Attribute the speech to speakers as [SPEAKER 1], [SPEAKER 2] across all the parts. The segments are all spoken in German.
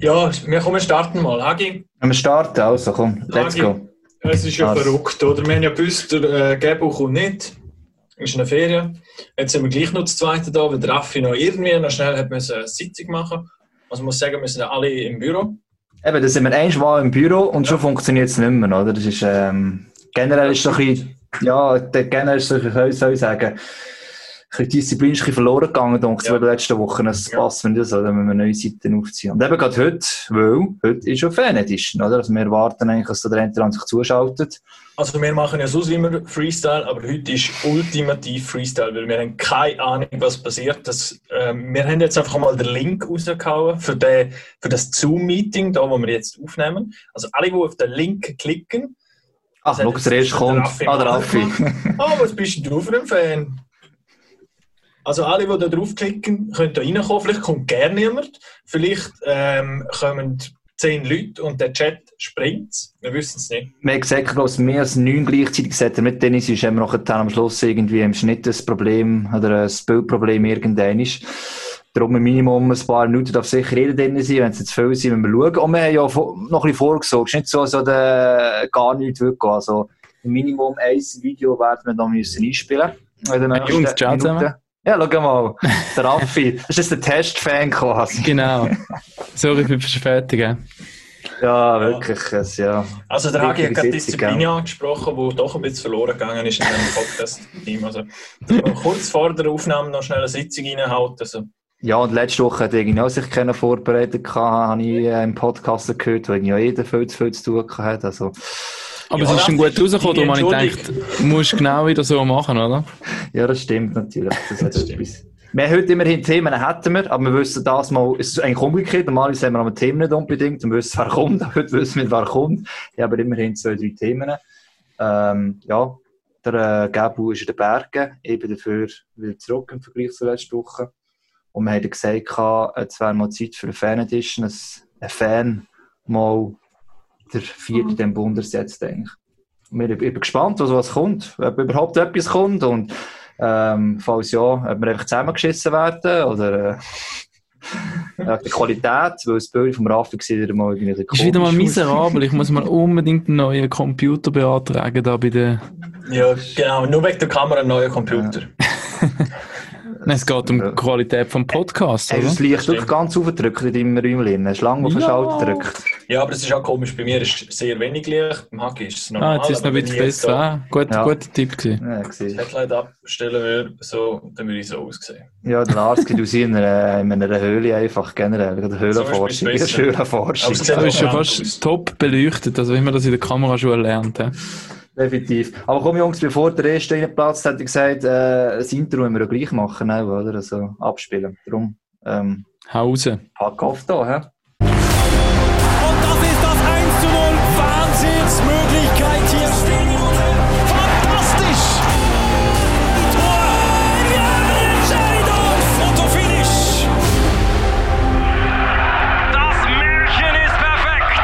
[SPEAKER 1] Ja, wir kommen starten mal. Hagi?
[SPEAKER 2] Wir starten, also komm, let's
[SPEAKER 1] Hagi,
[SPEAKER 2] go.
[SPEAKER 1] Es ist ja
[SPEAKER 2] Also.
[SPEAKER 1] verrückt, oder? Wir haben ja gewusst, der äh, Gebo kommt nicht. Ist eine Ferien. Jetzt sind wir gleich noch das zweite da, weil der Raffi noch irgendwie noch schnell hat müssen eine Sitzung machen Also ich muss sagen, wir sind alle im Büro.
[SPEAKER 2] Eben, da sind wir einmal im Büro und schon funktioniert es nicht mehr, oder? Das ist, ähm, generell ist so ein bisschen, ja, generell ist so, ein bisschen, soll ich sagen, bisschen Disziplin ist ein bisschen verloren gegangen, denke ich,
[SPEAKER 1] Ja.
[SPEAKER 2] ja. den letzten Wochen. Es
[SPEAKER 1] Ja.
[SPEAKER 2] passt, wenn das, oder? Wenn wir neue Seiten aufziehen. Und eben gerade heute, weil, heute ist ja Fan Edition, oder? Also wir erwarten eigentlich, dass da der Enter sich zuschaltet.
[SPEAKER 1] Also wir machen ja sonst immer Freestyle, aber heute ist ultimativ Freestyle, weil wir haben keine Ahnung, was passiert. Das, ähm, wir haben jetzt einfach mal den Link rausgehauen für, den, für das Zoom-Meeting, da wo wir jetzt aufnehmen. Also alle, die auf den Link klicken,
[SPEAKER 2] Ach, schau, der erste kommt. Ah, der Raffi.
[SPEAKER 1] Oh, was bist denn du für ein Fan? Also alle, die da draufklicken, können da reinkommen. Vielleicht kommt gerne niemand. Vielleicht ähm, kommen zehn Leute und der Chat springt. Wir wissen es nicht.
[SPEAKER 2] Wir haben gesagt, glaube ich, mehr als neun gleichzeitig gesagt. Mit Dennis ist immer noch am Schluss irgendwie im Schnitt ein Problem oder ein Bildproblem irgendein ist. Darum ein Minimum ein paar Minuten darf sicher jeder drin sein. Wenn es jetzt viel sind, müssen wir schauen. Und wir haben ja noch ein bisschen vorgesorgt. Es ist nicht so, als der gar nichts wird gehen. Also, im Minimum ein Video werden wir dann müssen einspielen müssen.
[SPEAKER 3] Jungs, ciao zusammen.
[SPEAKER 2] Ja, schau mal. Der Raffi. Das ist der Testfan quasi.
[SPEAKER 3] Genau. Sorry für die Verspätung.
[SPEAKER 2] Ja, wirklich. Es, ja.
[SPEAKER 1] Also der Hagi hat gerade Disziplin angesprochen, die doch ein bisschen verloren gegangen ist in diesem Podcast-Team. Also, kurz vor der Aufnahme noch schnell eine Sitzung reinhaut. Also,
[SPEAKER 2] Ja, und letzte Woche hat irgendwie auch sich keiner vorbereitet habe ich äh, im Podcast gehört, wo irgendwie auch jeder viel zu viel zu tun gehabt hat. Also,
[SPEAKER 3] Aber
[SPEAKER 1] Ja,
[SPEAKER 3] es ist schon gut rausgekommen, darum habe ich gedacht, du musst genau wieder so machen, oder?
[SPEAKER 2] ja, das stimmt natürlich. Das hat
[SPEAKER 1] Das stimmt.
[SPEAKER 2] etwas. Wir haben heute immerhin Themen, hätten wir, aber wir wissen das mal, es ist eigentlich umgekehrt. Normalerweise haben wir aber Themen nicht unbedingt und wissen, wer kommt. Heute wissen wir, wer kommt. Ich habe aber immerhin zwei, drei Themen. Ähm, ja, der äh, Gabu ist in den Bergen, eben dafür wieder zurück im Vergleich zur letzten Woche. Und wir haben gesagt, es wäre mal Zeit für eine Fan-Edition, dass ein Fan mal der vierte den Bundesliga setzt, eigentlich. Und wir- Ich bin gespannt, was, was kommt, ob überhaupt etwas kommt und ähm, falls ja, ob wir einfach zusammengeschissen werden oder äh, ja, die Qualität, weil das Bild vom Raffi war wieder mal irgendwie
[SPEAKER 3] Ist wieder mal miserabel. Ich muss mal unbedingt einen neuen Computer beantragen, da bei der...
[SPEAKER 1] ja, genau. Nur wegen der Kamera ein neuer Computer.
[SPEAKER 3] Nein, es geht um
[SPEAKER 2] Ja.
[SPEAKER 3] die Qualität vom Podcast, oder?
[SPEAKER 2] das Licht wirklich ganz aufgedrückt in deinem Räumchen? Hast du lange auf den
[SPEAKER 3] Ja.
[SPEAKER 2] Schalter gedrückt?
[SPEAKER 1] Ja, aber es ist auch komisch. Bei mir ist sehr wenig Licht. Beim Hagi ist es normal.
[SPEAKER 3] Ah, jetzt ist es noch
[SPEAKER 1] aber
[SPEAKER 3] ein bisschen besser.
[SPEAKER 1] da
[SPEAKER 3] Ah, gut,
[SPEAKER 2] Ja.
[SPEAKER 3] Guter Tipp gewesen.
[SPEAKER 2] Ja,
[SPEAKER 1] das
[SPEAKER 2] gesehen.
[SPEAKER 1] Headlight abstellen würde, so, dann würde ich so aussehen.
[SPEAKER 2] ja der Lars geht aus in einer, in einer Höhle einfach generell. Oder Höhlenforschung.
[SPEAKER 1] So
[SPEAKER 2] Ja, Höhlenforschung.
[SPEAKER 3] Das ist ja
[SPEAKER 1] Ja.
[SPEAKER 3] fast top beleuchtet, also wie man das in der Kameraschule lernt. hä?
[SPEAKER 2] Definitiv. Aber komm, Jungs, bevor der erste reinplatzt, hätte ich gesagt, äh, das Intro müssen wir ja gleich machen, auch, oder? Also abspielen. Darum, ähm,
[SPEAKER 3] Hause.
[SPEAKER 2] pack auf da, hä?
[SPEAKER 4] Wahnsinnsmöglichkeit hier. Fantastisch. Tor. Entscheidung. Fotofinish. Das Märchen ist perfekt.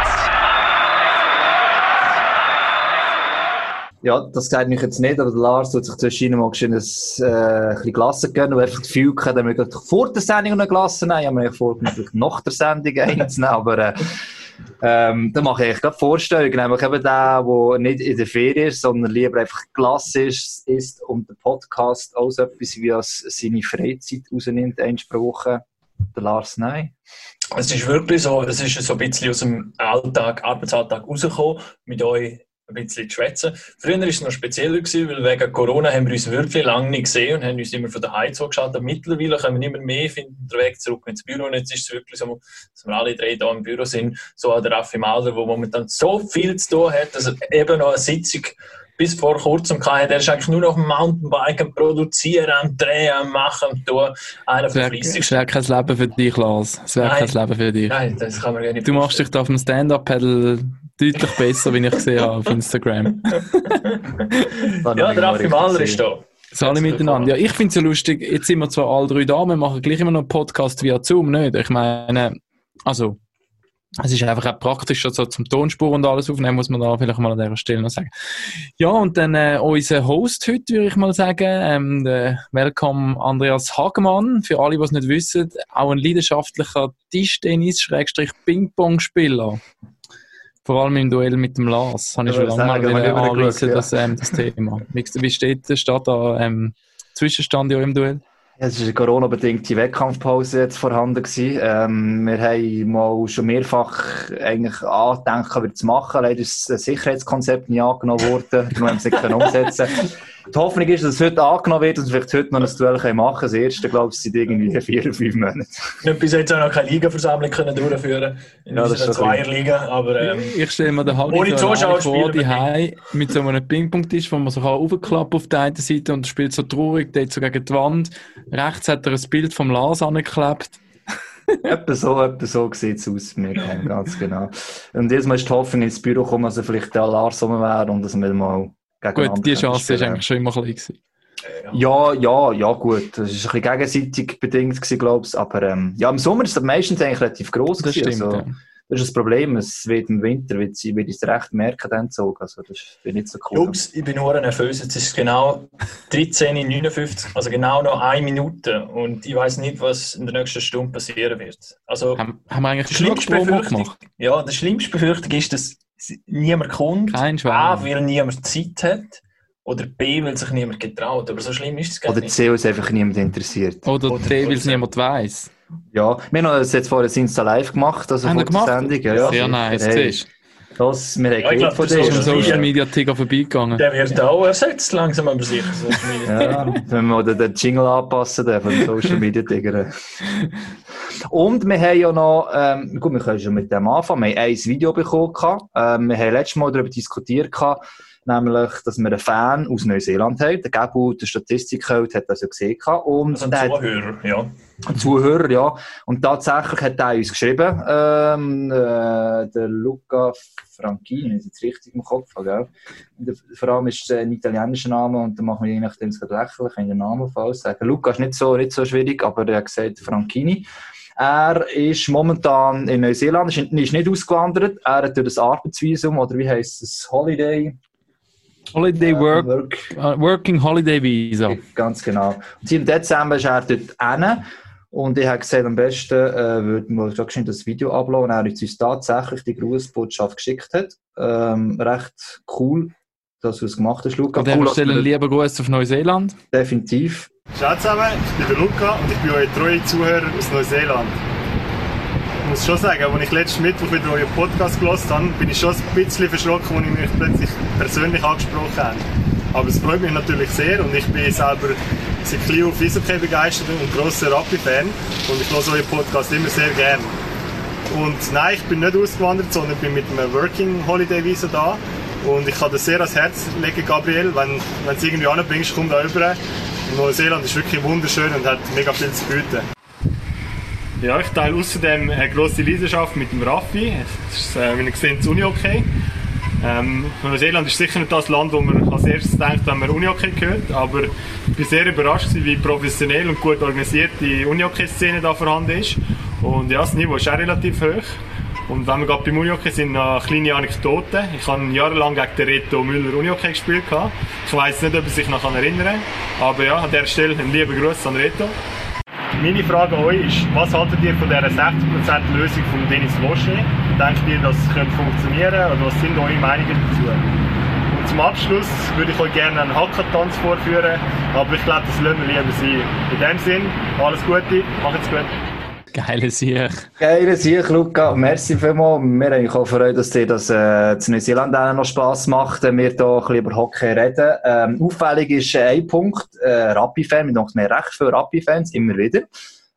[SPEAKER 2] Ja, das sagt mich jetzt nicht, aber Lars tut sich zwischen mal geschehen, ein, äh, ein bisschen Glasse gönnen, weil er einfach das Gefühl dass wir gerade vor der Sendung eine Glasse nehmen. Ich habe mir vorgenommen, nach der Sendung nehmen, aber äh, ähm, da mache ich gerade Vorstellungen, nämlich eben der, der nicht in der Ferien ist, sondern lieber einfach Glasse ist, und der Podcast auch etwas wie als seine Freizeit rausnimmt, eins. Der Lars, nein.
[SPEAKER 1] Es ist wirklich so, es ist so ein bisschen aus dem Alltag, Arbeitsalltag rausgekommen, mit euch ein bisschen zu schwätzen. Früher war es noch spezieller, gewesen, weil wegen Corona haben wir uns wirklich lange nicht gesehen und haben uns immer von daheim zugeschaltet. Mittlerweile können wir immer mehr finden, den Weg zurück ins Büro. Und jetzt ist es wirklich so, dass wir alle drei hier im Büro sind, so an der Raffi Malder, der momentan so viel zu tun hat, dass er eben noch eine Sitzung bis vor kurzem hatte. Er ist eigentlich nur noch am Mountainbiken, produzieren, am drehen, am machen, am tun. Einer von
[SPEAKER 3] wäre es
[SPEAKER 1] fleissigsten.
[SPEAKER 3] wär kein Leben für dich, Lars. Es wäre kein Leben für dich.
[SPEAKER 1] Nein, das kann man gar nicht
[SPEAKER 3] Du machst dich da auf dem Stand-Up-Pedal deutlich besser, wie ich gesehen habe auf Instagram.
[SPEAKER 1] Ja, der Raffi Mahler ist da.
[SPEAKER 3] Das alle miteinander. Ja, ich finde es ja lustig, jetzt sind wir zwar alle drei da, wir machen gleich immer noch einen Podcast via Zoom, nicht? Ich meine, also, Es ist einfach auch praktisch, so zum Tonspur und alles aufnehmen, muss man da vielleicht mal an dieser Stelle noch sagen. Ja, und dann äh, unser Host heute, würde ich mal sagen, ähm, der Welcome Andreas Hagemann. Für alle, die es nicht wissen, auch ein leidenschaftlicher Tischtennis-Ping-Pong-Spieler. Vor allem im Duell mit dem Lars. Habe ich
[SPEAKER 2] Ja,
[SPEAKER 3] schon lange mal
[SPEAKER 2] wir
[SPEAKER 3] anreissen,
[SPEAKER 2] übergeschaut,
[SPEAKER 3] das, ähm, das Thema. Wie, steht, steht da ähm, Zwischenstand ja im Duell?
[SPEAKER 2] Ja, Es war eine Corona-bedingte Wettkampfpause jetzt vorhanden. Gewesen. Ähm, wir haben mal schon mehrfach eigentlich angedenkt, wieder zu machen. Leider ist das Sicherheitskonzept nicht angenommen worden. Darum haben wir es nicht können umsetzen Die Hoffnung ist, dass es heute angenommen wird und wir vielleicht heute noch ein Duell machen können. Das erste, glaube ich, sind irgendwie vier oder fünf Monate.
[SPEAKER 1] Wir haben bis jetzt auch noch keine Ligaversammlung können durchführen in
[SPEAKER 2] Ja, das
[SPEAKER 1] unserer Zweierliga, aber ähm,
[SPEAKER 3] Ich stelle mir den Harry so vor,
[SPEAKER 1] wir
[SPEAKER 3] die mit so einem Ping-Pong-Tisch, wo man sich aufklappt auf der einen Seite und spielt so traurig, dort so gegen die Wand. Rechts hat er ein Bild vom Lars angeklebt.
[SPEAKER 2] etwa so, etwa so sieht es aus mir, ganz genau. Und jetzt Mal ist die Hoffnung ins Büro kommen, dass er vielleicht der Lars rum wäre und dass wir mal
[SPEAKER 3] Gut, die Chance ist eigentlich schon immer klein gewesen.
[SPEAKER 2] Ja, ja, ja, gut. Das war ein bisschen gegenseitig bedingt, gewesen, glaube ich. Aber ähm, ja, im Sommer ist das meistens eigentlich relativ gross.
[SPEAKER 3] Das
[SPEAKER 2] gewesen.
[SPEAKER 3] stimmt,
[SPEAKER 2] Also,
[SPEAKER 3] ja.
[SPEAKER 2] Das ist das Problem. Es wird im Winter, wird, sie, wird es recht merken, dann gezogen. Also, das ist nicht so cool.
[SPEAKER 1] Jungs, ich bin nur nervös. Jetzt ist es genau 13.59 also genau noch eine Minute. Und ich weiß nicht, was in der nächsten Stunde passieren wird. Also,
[SPEAKER 3] Haben, haben wir
[SPEAKER 1] die
[SPEAKER 3] eigentlich genug
[SPEAKER 1] schlimmste Befürchtung,
[SPEAKER 3] gemacht?
[SPEAKER 1] ja, die schlimmste Befürchtung ist, dass niemand kommt.
[SPEAKER 3] Kein
[SPEAKER 1] A, weil niemand Zeit hat. Oder B, weil sich niemand getraut. Aber so schlimm ist es gar
[SPEAKER 2] Oder
[SPEAKER 1] nicht.
[SPEAKER 2] C, es einfach niemand interessiert.
[SPEAKER 3] Oder,
[SPEAKER 1] Oder-
[SPEAKER 3] der, weil es niemand weiss.
[SPEAKER 2] Ja, wir haben das jetzt vorher Insta live gemacht, also
[SPEAKER 3] Haben
[SPEAKER 2] vor der Sendung. Ja, ja,
[SPEAKER 3] Sehr nice,
[SPEAKER 2] Hey,
[SPEAKER 3] siehst
[SPEAKER 2] das, wir haben
[SPEAKER 1] Ja, glaub,
[SPEAKER 2] von
[SPEAKER 3] du.
[SPEAKER 1] ist
[SPEAKER 3] am Social
[SPEAKER 1] Media.
[SPEAKER 3] Ticker vorbeigegangen.
[SPEAKER 1] Der wird auch ersetzt, langsam aber sicher. Social Media.
[SPEAKER 2] Ja, wenn wir den, Jingle anpassen dürfen, von den Social Media Tigern. Und wir haben ja noch, ähm, gut, wir können schon mit dem anfangen. Wir haben ein Video bekommen. Ähm, wir haben letztes Mal darüber diskutiert, gehabt, nämlich, dass wir einen Fan aus Neuseeland haben. Der Gabu, der Statistikheld, hat das ja gesehen. Und
[SPEAKER 1] Also ein
[SPEAKER 2] der hat
[SPEAKER 1] Zuhörer, ja.
[SPEAKER 2] ein Zuhörer, ja. Und tatsächlich hat er uns geschrieben, ähm, äh, der Luca Franchini, es jetzt richtig im Kopf gell? Der, vor allem ist es ein italienischer Name und da machen wir je nachdem es lächerlich, wenn den Namen falsch sage. Luca ist nicht so, nicht so schwierig, aber er hat gesagt Franchini. Er ist momentan in Neuseeland, ist, ist nicht ausgewandert. Er hat durch das Arbeitsvisum, oder wie heisst es, Holiday
[SPEAKER 3] Holiday
[SPEAKER 2] äh,
[SPEAKER 3] Work,
[SPEAKER 2] Work
[SPEAKER 3] äh, Working Holiday Visa.
[SPEAKER 2] Ganz genau. Und im Dezember ist er dort hin. Und ich habe gesagt, am besten äh, würden wir schnell das Video uploaden. Er uns tatsächlich die Grußbotschaft geschickt hat. Ähm, recht cool, dass du es gemacht hast, Luca.
[SPEAKER 3] An
[SPEAKER 2] Cool,
[SPEAKER 3] Stelle einen lieben Gruß auf Neuseeland.
[SPEAKER 2] definitiv.
[SPEAKER 5] Ciao zusammen, ich bin der Luca und ich bin euer treuer Zuhörer aus Neuseeland. Muss schon sagen, als ich letzten Mittwoch wieder euren Podcast gelesen habe, bin ich schon ein bisschen verschrocken, als ich mich plötzlich persönlich angesprochen habe. Aber es freut mich natürlich sehr und ich bin selber seit klein auf Eishockey begeistert und grosser Rappi-Fan und ich höre euren Podcast immer sehr gern. Und nein, ich bin nicht ausgewandert, sondern bin mit einem Working Holiday Visa da. Und ich kann das sehr ans Herz legen, Gabriel. Wenn, wenn du es irgendwie anbringst, komm da rüber. Neuseeland ist wirklich wunderschön und hat mega viel zu bieten. Ja, ich teile außerdem eine grosse Leidenschaft mit dem Raffi. Das ist, äh, wie ihr seht, das Unihockey. Ähm, Neuseeland ist sicher nicht das Land, wo man als erstes denkt, wenn man Unihockey hört, aber ich war sehr überrascht, wie professionell und gut organisiert die Unihockey-Szene da vorhanden ist. Und ja, das Niveau ist auch relativ hoch. Und wenn wir gerade beim Unihockey sind, noch kleine Anekdoten. Ich habe jahrelang gegen den Reto Müller Unihockey gespielt. Ich weiß nicht, ob er sich noch erinnern kann, aber ja, an dieser Stelle einen lieben Gruß an Reto. Meine Frage an euch ist, was haltet ihr von dieser 60% Lösung von Dennis Loche? Denkt ihr, das könnte funktionieren oder was sind eure Meinungen dazu? Und zum Abschluss würde ich euch gerne einen Hackertanz vorführen, aber ich glaube, das lassen wir lieber sein. In dem Sinn, alles Gute, macht's gut.
[SPEAKER 3] Geile Sieg.
[SPEAKER 2] Geile Sieg, Luca. Merci vielmals. Wir haben auch gefreut, dass dir das äh, zu Neuseeland auch noch Spass macht, wenn wir hier über Hockey reden. Ähm, auffällig ist äh, ein Punkt, äh, Rappi-Fan. Wir haben mehr recht viele Rappi-Fans, immer wieder.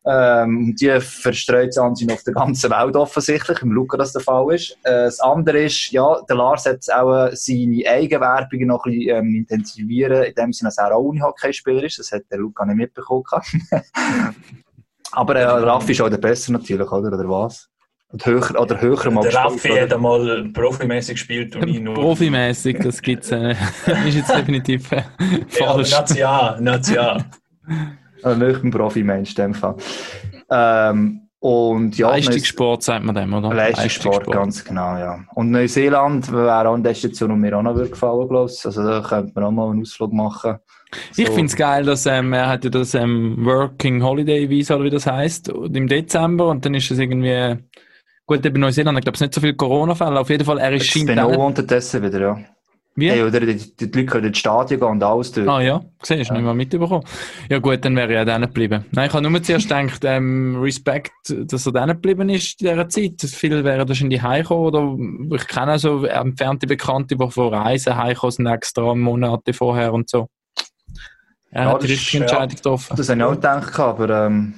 [SPEAKER 2] Ähm, die verstreut sich anscheinend auf der ganzen Welt offensichtlich, im Luca das der Fall ist. Äh, das andere ist, ja, der Lars hat auch äh, seine Eigenwerbung noch ein bisschen ähm, intensivieren, in dem Sinne, dass er auch Unihockey-Spieler ist. Das hat der Luca nicht mitbekommen. Aber äh, Raffi ist auch der Besser natürlich, oder? Oder was? Und höher, oder höher mal
[SPEAKER 1] Der
[SPEAKER 2] gespielt,
[SPEAKER 1] Raffi
[SPEAKER 2] oder?
[SPEAKER 1] hat einmal profimäßig gespielt und ich nur.
[SPEAKER 3] Profimäßig, das gibt's äh, ist jetzt definitiv äh,
[SPEAKER 1] Ja, aber
[SPEAKER 3] falsch.
[SPEAKER 1] National, National.
[SPEAKER 2] Also nicht ein Profi-Mensch in dem Fall. Ähm, Und ja,
[SPEAKER 3] Leistungssport sagt man dem, oder?
[SPEAKER 2] Leistungssport, ganz genau, ja. Und Neuseeland wäre auch eine Destination, die mir auch noch würde gefallen, glaube ich. Also da könnte man auch mal einen Ausflug machen.
[SPEAKER 3] Ich finde es geil, dass ähm, er hat ja das ähm, Working Holiday Visa, oder wie das heißt, im Dezember und dann ist es irgendwie, gut, eben Neuseeland, ich glaube, es nicht so viele Corona-Fälle, auf jeden Fall, er ist
[SPEAKER 2] Jetzt
[SPEAKER 3] scheint
[SPEAKER 2] bin auch unterdessen wieder, ja.
[SPEAKER 3] Wie?
[SPEAKER 2] Hey, oder die, die Leute können ins Stadion gehen und alles dort.
[SPEAKER 3] Ah ja, siehst du, nicht mal mitbekommen. Ja gut, dann wäre ich auch dann geblieben. Nein, ich habe nur zuerst gedacht, ähm, Respekt, dass er dann geblieben ist in dieser Zeit. Viele wären wahrscheinlich heimgekommen oder ich kenne auch so entfernte Bekannte, die von Reisen heimgekommen sind, extra Monate vorher und so. Er
[SPEAKER 2] Ja,
[SPEAKER 3] hat die
[SPEAKER 2] das ist-
[SPEAKER 3] richtige
[SPEAKER 2] ja.
[SPEAKER 3] Entscheidung getroffen.
[SPEAKER 2] Das habe ich auch gedacht, aber ähm,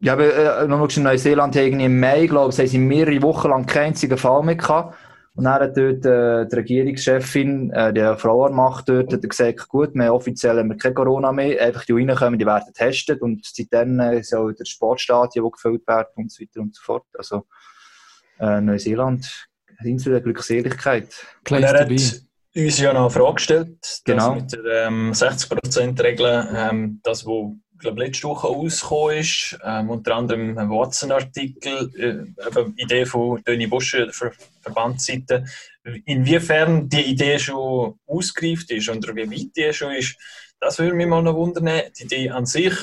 [SPEAKER 2] ja, aber äh, noch in Neuseeland im Mai, glaube ich, haben sie mehrere Wochen lang keinen einzigen Fall mehr gehabt. Und dann hat dort äh, die Regierungschefin, äh, die Frau Macht dort, hat gesagt, gut, wir haben offiziell haben wir kein Corona mehr, einfach die, reinkommen, die werden getestet und seitdem äh, soll der Sportstadion, die gefüllt werden und so weiter und so fort. Also äh, Neuseeland, Insel der Glückseligkeit.
[SPEAKER 1] Er hat uns ja noch eine Frage gestellt,
[SPEAKER 2] Genau.
[SPEAKER 1] mit der ähm, 60%-Regel, ähm, das, wo glaube letzte Woche rausgekommen ist, ähm, unter anderem ein Watson-Artikel, äh, Idee von Döni Busche, der Ver Verbandsseite, inwiefern die Idee schon ausgereift ist oder wie weit die schon ist, das würde mich mal noch wundern. Die Idee an sich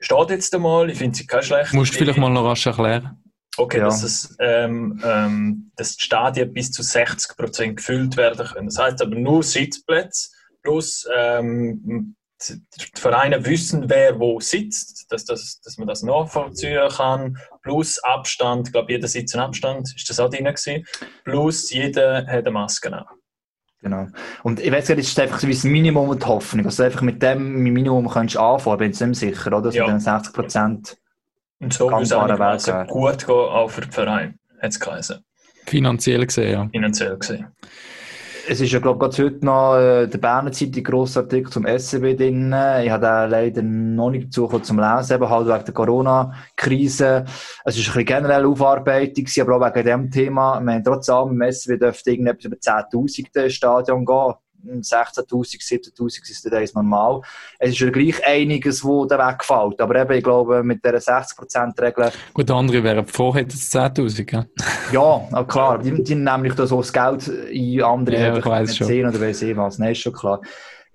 [SPEAKER 1] steht jetzt einmal, ich finde sie keine schlechte
[SPEAKER 3] Musst du vielleicht mal noch rasch erklären.
[SPEAKER 1] Okay,
[SPEAKER 2] Ja.
[SPEAKER 1] dass, es, ähm, ähm, dass die Stadien bis zu 60% gefüllt werden können. Das heißt aber nur Sitzplätze plus ähm, die Vereine wissen, wer wo sitzt, dass, dass, dass man das nachvollziehen kann. Plus Abstand, ich glaube, jeder sitzt einen Abstand, ist das auch drin gewesen. Plus jeder hat eine Maske an.
[SPEAKER 2] Genau. Und ich weiß nicht, es ist einfach so wie das Minimum und die Hoffnung. Also einfach mit dem Minimum kannst du anfangen, bin ich nicht sicher, oder? Dass
[SPEAKER 1] Ja.
[SPEAKER 2] mit den 60 Prozent.
[SPEAKER 1] Und so muss es
[SPEAKER 2] ja.
[SPEAKER 1] gut gehen, auch für den Verein, hat es geheißen,
[SPEAKER 3] Finanziell gesehen, ja.
[SPEAKER 1] finanziell gesehen.
[SPEAKER 2] Es ist ja, glaube ich, heute noch äh, der Berner Zeitung grosser Artikel zum SCB drin. Ich habe den leider noch nicht dazu zum Lesen, eben halt wegen der Corona-Krise. Es ist ein bisschen generell Aufarbeitung, aber auch wegen dem Thema. Wir haben trotzdem im SCB dürfte irgendetwas über 10'000 ins Stadion gehen. 16'000, 17'000 ist das normal. Es ist ja gleich einiges, wo da wegfällt. Aber eben, ich glaube, mit dieser 60%-Regel
[SPEAKER 3] Gut, andere wären froh, hätten es 10'000, gell?
[SPEAKER 2] Ja, aber klar, die, die nehmen nämlich da so das Geld in andere
[SPEAKER 3] Ja, ich
[SPEAKER 2] nicht
[SPEAKER 3] schon.
[SPEAKER 2] sehen oder weiss ich was. Nein, ist schon klar.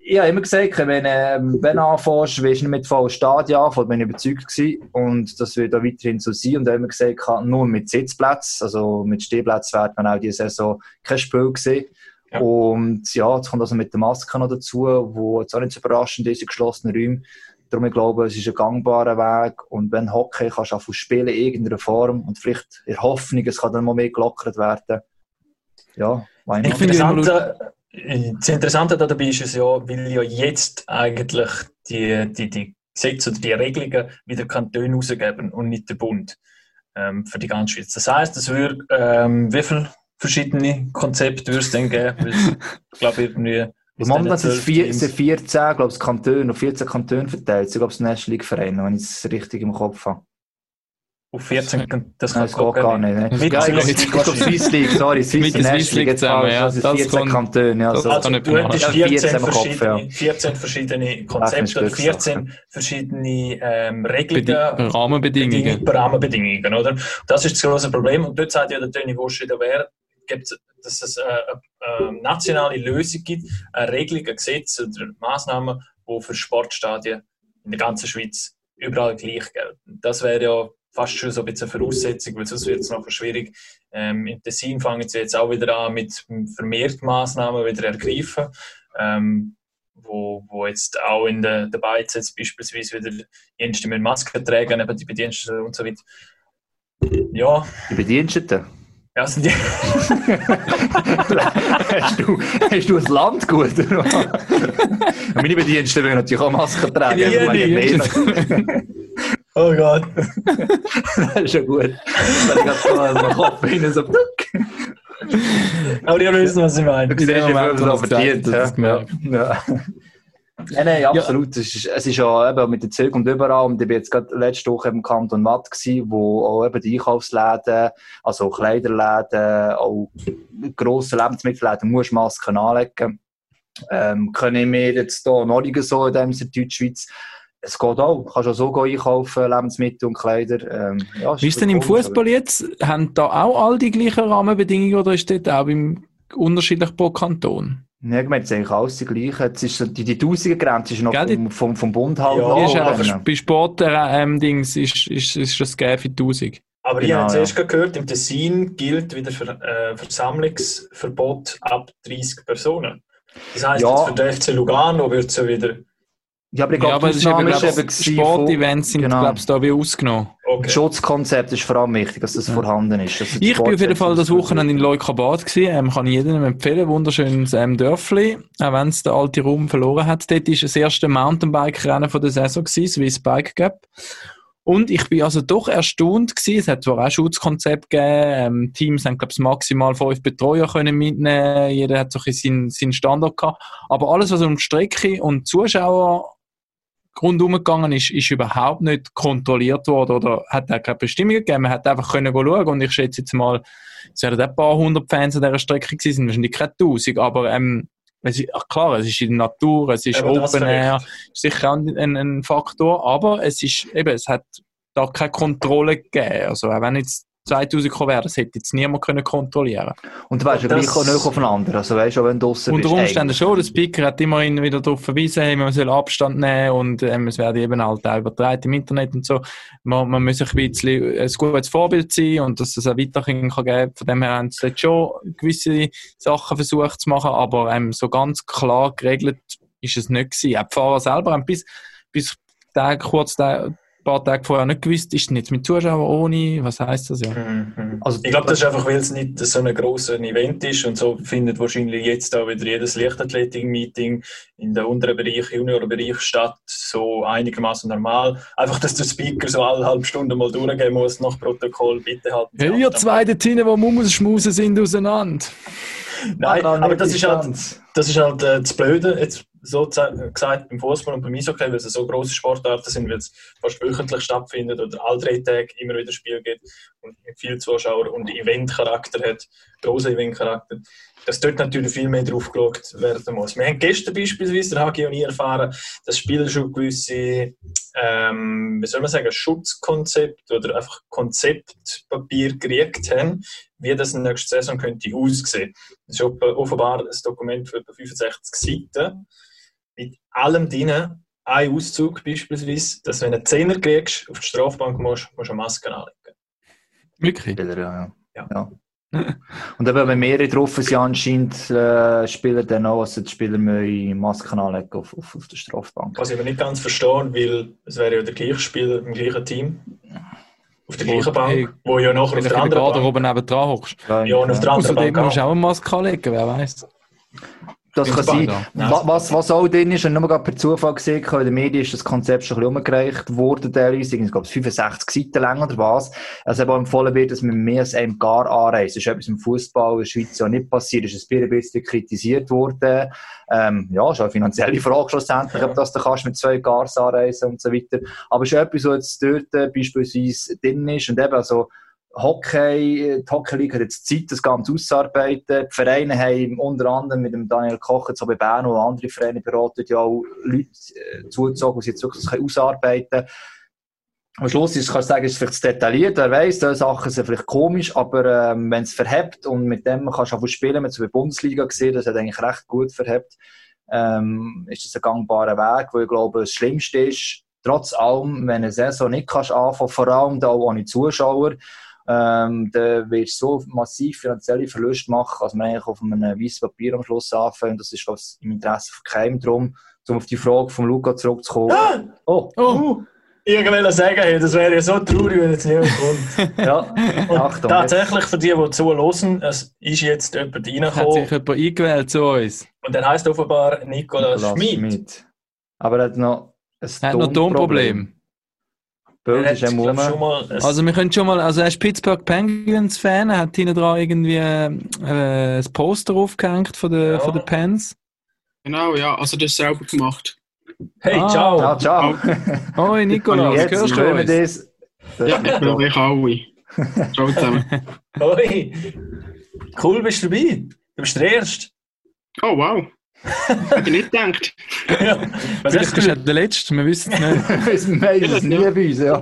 [SPEAKER 2] Ich habe immer gesagt, wenn, ähm, wenn du anfängst, wirst du nicht mit vollen Stadien anfangen, bin ich überzeugt gewesen. Und das wird auch weiterhin so sein. Und ich habe immer gesagt, nur mit Sitzplätzen, also mit Stehplätzen wird man auch diese Saison kein Spiel gesehen.
[SPEAKER 1] Ja.
[SPEAKER 2] Und ja, jetzt kommt also mit der Maske noch dazu, wo jetzt auch nicht so überraschend ist in geschlossenen Räumen. Darum, ich glaube, es ist ein gangbarer Weg. Und wenn Hockey kannst du auch spielen in irgendeiner Form und vielleicht in der Hoffnung, es kann dann mal mehr gelockert werden. Ja, not?
[SPEAKER 3] Ich finde
[SPEAKER 1] das Interessante dabei ist es ja, weil ja jetzt eigentlich die, die, die Gesetze oder die Regelungen wieder Kantone rausgeben und nicht der Bund ähm, für die ganze Schweiz. Das heißt, es würde, ähm, wie viele verschiedene Konzepte würde es denn geben? Ich glaube, irgendwie.
[SPEAKER 2] Momentan sind es
[SPEAKER 1] 12
[SPEAKER 2] vier- sind 14, glaube ich, Kantone, auf 14 Kantone verteilt. Ich glaube, es ist National League Verein, wenn ich es richtig im Kopf habe.
[SPEAKER 1] Auf 14, das
[SPEAKER 2] Nein,
[SPEAKER 1] kann
[SPEAKER 2] es geht gar nicht. Ne?
[SPEAKER 1] Mit
[SPEAKER 2] Ja, ich glaube,
[SPEAKER 1] Swiss-
[SPEAKER 2] ich glaube, Swiss League, sorry, Swiss
[SPEAKER 3] Mit der Swiss League
[SPEAKER 2] jetzt
[SPEAKER 3] zusammen, ja.
[SPEAKER 2] Das sind
[SPEAKER 3] Das
[SPEAKER 2] 14
[SPEAKER 3] kommt-
[SPEAKER 2] Kantone, ja.
[SPEAKER 3] das-
[SPEAKER 2] So.
[SPEAKER 3] kann
[SPEAKER 1] Also,
[SPEAKER 3] nicht
[SPEAKER 1] du hättest
[SPEAKER 2] Ja,
[SPEAKER 1] 14
[SPEAKER 2] 14 im Kopf,
[SPEAKER 1] verschiedene, 14 verschiedene Konzepte
[SPEAKER 2] Glückssache.
[SPEAKER 1] 14 verschiedene ähm,
[SPEAKER 3] Bedi
[SPEAKER 1] Regelungen.
[SPEAKER 3] Rahmenbedingungen.
[SPEAKER 1] Bedingungen, Rahmenbedingungen, oder? Das ist das große Problem. Und dort sagt ja der Tony Wusch wieder, wer, gibt, dass es eine, eine, eine nationale Lösung gibt, eine Regelung, ein Gesetz oder Maßnahmen, die für Sportstadien in der ganzen Schweiz überall gleich gelten. Das wäre ja fast schon so ein bisschen eine Voraussetzung, weil sonst wird es nachher schwierig. Ähm, Im Tessin fangen sie jetzt auch wieder an mit vermehrten Maßnahmen wieder ergreifen. Ähm, wo, wo jetzt auch in der, der Beiz jetzt beispielsweise wieder Dienste mit Masken tragen, eben die Bediensteten und so weiter. Ja,
[SPEAKER 2] Die Bediensteten.
[SPEAKER 1] Also die,
[SPEAKER 2] hast, du, hast du ein Land gut? oder was? Meine Bediensteten wollen natürlich auch Masken tragen.
[SPEAKER 1] Ja,
[SPEAKER 2] also
[SPEAKER 1] die oh Gott.
[SPEAKER 2] Das ist ja gut. Ich gerade so den Kopf hin so...
[SPEAKER 1] Aber ihr wisst, was ich meine.
[SPEAKER 2] Du siehst, wie viel
[SPEAKER 3] das
[SPEAKER 2] verdient. Ja. Ja. Nein, nein, absolut. Es, ist, es ist ja eben mit der Zirk und überall. Und ich bin jetzt gerade letzte Woche im Kanton Watt gewesen, wo auch eben die Einkaufsläden, also Kleiderläden, auch grosse Lebensmittelläden, musst Masken anlegen. Ähm, können wir jetzt hier noch nicht so in dem Deutschschweiz. Es geht auch. Du kannst auch so einkaufen, Lebensmittel und Kleider. Ähm, ja,
[SPEAKER 3] Wie ist denn im Fußball jetzt? Haben da auch all die gleichen Rahmenbedingungen oder ist das auch im unterschiedlich pro Kanton?
[SPEAKER 2] Ja, ich meine, es ist eigentlich alles die gleiche. Jetzt ist so, die, die Tausender-Grenze ist noch
[SPEAKER 3] Gell,
[SPEAKER 2] vom, vom, vom Bund halt
[SPEAKER 1] Ja,
[SPEAKER 3] ist einfach, bei Sport-Dings ist, ist, ist das gegeben für 1000.
[SPEAKER 1] Aber ich
[SPEAKER 2] Genau,
[SPEAKER 1] habe
[SPEAKER 2] ja.
[SPEAKER 1] zuerst gehört, im Tessin gilt wieder Ver äh, Versammlungsverbot ab 30 Personen. Das heisst,
[SPEAKER 2] Ja.
[SPEAKER 1] jetzt für den FC Lugano wird es ja wieder.
[SPEAKER 2] Ja, aber ich
[SPEAKER 3] Ja,
[SPEAKER 2] glaube,
[SPEAKER 3] aber
[SPEAKER 2] die Ausnahme ist
[SPEAKER 3] glaub,
[SPEAKER 2] eben
[SPEAKER 3] Sportevents sind,
[SPEAKER 2] genau.
[SPEAKER 3] glaube ich, da wie ausgenommen.
[SPEAKER 1] Okay.
[SPEAKER 2] Das Schutzkonzept ist vor allem wichtig, dass das vorhanden ist.
[SPEAKER 3] Ich bin auf jeden Fall das Wochenende in Leukabad gewesen. Ähm, kann ich jedem empfehlen. Wunderschönes ähm, Dörfli. Auch wenn es der alte Raum verloren hat. Dort war das erste Mountainbike-Rennen von der Saison gewesen, Swiss Bike Gap. Und ich bin also doch erstaunt gewesen. Es hat zwar auch Schutzkonzept gegeben. Ähm, Teams haben, glaube ich, maximal fünf Betreuer können mitnehmen. Jeder hat so ein bisschen seinen, seinen Standard gehabt. Aber alles, was um die Strecke und Zuschauer rundum gegangen ist, ist überhaupt nicht kontrolliert worden oder hat auch keine Bestimmungen gegeben. Man hat einfach können schauen. Und ich schätze jetzt mal, es werden auch ein paar hundert Fans an dieser Strecke gewesen, sind wahrscheinlich keine tausend, aber ähm, es ist, ach klar, es ist in der Natur, es ist
[SPEAKER 1] das
[SPEAKER 3] Open Air, ist sicher auch ein, ein Faktor, aber es ist eben, es hat da keine Kontrolle gegeben. Also auch wenn jetzt 2000 gekommen wäre, das hätte jetzt niemand können kontrollieren
[SPEAKER 2] Und du weißt ja gleich auch nicht aufeinander. Also weißt du, wenn du draussen
[SPEAKER 3] Unter
[SPEAKER 2] bist,
[SPEAKER 3] Umständen
[SPEAKER 2] eigentlich.
[SPEAKER 3] schon. Der Speaker hat immerhin wieder darauf verwiesen, hey, man soll Abstand nehmen und ähm, es werde eben halt auch übertragen im Internet und so. Man, man muss ein bisschen ein gutes Vorbild sein und dass es auch weiterhin kann geben. Von dem her haben sie jetzt schon gewisse Sachen versucht zu machen, aber ähm, so ganz klar geregelt ist es nicht gewesen. Auch die Fahrer selber haben bis, bis Tag, kurz da, ein paar Tage vorher nicht gewusst, ist denn jetzt mit Zuschauern ohne, was heisst das ja?
[SPEAKER 1] Mhm.
[SPEAKER 2] Also-
[SPEAKER 1] ich glaube, das ist einfach, weil es nicht so ein grosses Event ist und so findet wahrscheinlich jetzt auch wieder jedes Leichtathletik-Meeting in der unteren Bereich, Juniorbereich statt, so einigermaßen normal. Einfach, dass der Speaker so alle halbe Stunde mal durchgehen muss nach Protokoll, bitte
[SPEAKER 3] ihr
[SPEAKER 1] Abstand.
[SPEAKER 3] zwei dort hinten, die Mummelschmusen sind, auseinander.
[SPEAKER 1] Nein,
[SPEAKER 2] Mach
[SPEAKER 1] aber
[SPEAKER 2] nicht
[SPEAKER 1] das ist halt, das ist halt äh, das Blöde, jetzt so gesagt beim Fußball und beim Eishockey, weil es so grosse Sportarten sind, weil es fast wöchentlich stattfindet oder alle drei Tage immer wieder Spiel gibt und viel Zuschauer und Eventcharakter hat, grossen Eventcharakter, dass dort natürlich viel mehr drauf geschaut werden muss. Wir haben gestern beispielsweise, der HG und ich erfahren, dass Spieler schon gewisse, ähm, wie soll man sagen, Schutzkonzept oder einfach Konzeptpapier gekriegt haben, wie das nächste Saison könnte aussehen. Das ist offenbar ein Dokument für etwa 65 Seiten. Mit allem drin, ein Auszug beispielsweise, dass wenn du einen Zehner kriegst, auf die Strafbank musst, musst du eine Maske anlegen.
[SPEAKER 3] Wirklich?
[SPEAKER 2] Spieler, ja. ja.
[SPEAKER 1] Ja.
[SPEAKER 2] ja. Und eben, wenn mehrere drauf sind, anscheinend äh, Spieler dann auch, also die Spieler müssen Masken anlegen auf, auf, auf der Strafbank.
[SPEAKER 1] Was ich aber nicht ganz verstehe, weil es wäre ja der gleiche Spieler im gleichen Team, auf der gleichen Bank,
[SPEAKER 3] hey,
[SPEAKER 1] wo ja nachher auf der
[SPEAKER 3] in der
[SPEAKER 1] anderen Bank...
[SPEAKER 3] Neben dran hockst.
[SPEAKER 1] Ja, und auf der anderen Bank
[SPEAKER 3] musst du
[SPEAKER 1] auch.
[SPEAKER 3] auch eine Maske anlegen, wer weiß.
[SPEAKER 2] Das kann sein. Was, was auch drin ist, und nur gerade per Zufall gesehen, in den Medien ist das Konzept schon ein bisschen umgereicht worden, teilweise, ich glaube, 65 Seiten lang oder was. Also eben auch empfohlen wird, dass man mehr als einem gar anreist. Das ist etwas im Fußball in der Schweiz ja nicht passiert. Das ist ein bisschen kritisiert worden. Ähm, ja, ist auch eine finanzielle Frage schlussendlich, ob das du kannst mit zwei Gars anreisen und so weiter. Aber es ist etwas, was jetzt dort äh, beispielsweise drin ist. Und eben, also, Hockey, die Hockey League hat jetzt Zeit, das Ganze auszuarbeiten. Die Vereine haben unter anderem mit dem Daniel Koch auch bei Bern und andere Vereine beraten, ja auch Leute äh, zugezogen, die jetzt wirklich ausarbeiten können. Am Schluss ist, kannst du sagen, ist es vielleicht zu detailliert, wer weiss, diese Sachen sind vielleicht komisch, aber ähm, wenn es verhebt und mit dem kannst du auch spielen, wir haben bei der Bundesliga gesehen, das hat eigentlich recht gut verhebt, ähm, ist das ein gangbarer Weg, wo ich glaube, das Schlimmste ist, trotz allem, wenn eine Saison nicht kannst anfangen, vor allem da auch ohne Zuschauer, ähm, dann wirst du so massiv finanzielle Verluste machen, als man eigentlich auf einem weißen Papier am Schluss anfängt. Das ist, glaube ich, im Interesse von keinem drum, um auf die Frage von Luca zurückzukommen.
[SPEAKER 1] Ah!
[SPEAKER 2] Oh,
[SPEAKER 1] Oh! Wollte sagen, hey, das wäre ja so traurig, wenn jetzt niemand kommt.
[SPEAKER 2] ja,
[SPEAKER 1] Und
[SPEAKER 2] Achtung.
[SPEAKER 1] tatsächlich, für die, die zuhören, es ist jetzt jemand
[SPEAKER 3] Hat sich
[SPEAKER 1] reingekommen
[SPEAKER 3] jemand eingewählt zu uns.
[SPEAKER 1] und der heisst offenbar Nikolaus, Schmid.
[SPEAKER 2] Aber er hat noch ein
[SPEAKER 3] Er
[SPEAKER 1] Er
[SPEAKER 2] ist Rum.
[SPEAKER 1] schon mal
[SPEAKER 3] Also wir können schon mal, also er ist Pittsburgh Penguins Fan, er hat hinten dran irgendwie äh, ein Poster aufgehängt von den
[SPEAKER 1] Ja.
[SPEAKER 3] von den Pens.
[SPEAKER 6] Genau, ja, also das selber gemacht.
[SPEAKER 1] Hey,
[SPEAKER 3] Ah,
[SPEAKER 1] ciao!
[SPEAKER 2] Ja, ciao.
[SPEAKER 3] Hoi Nikolaus,
[SPEAKER 2] Jetzt
[SPEAKER 3] hörst du uns?
[SPEAKER 2] das.
[SPEAKER 6] Ja, ich bin euch alle. Ciao zusammen.
[SPEAKER 1] Hoi! Cool, bist du dabei? Du bist der Erste.
[SPEAKER 6] Oh, wow. Hab ich nicht gedacht.
[SPEAKER 1] ja. Was
[SPEAKER 3] Vielleicht
[SPEAKER 1] du
[SPEAKER 3] du der Letzte, wir wissen es nicht.
[SPEAKER 2] wir meinen es nie bei uns, ja.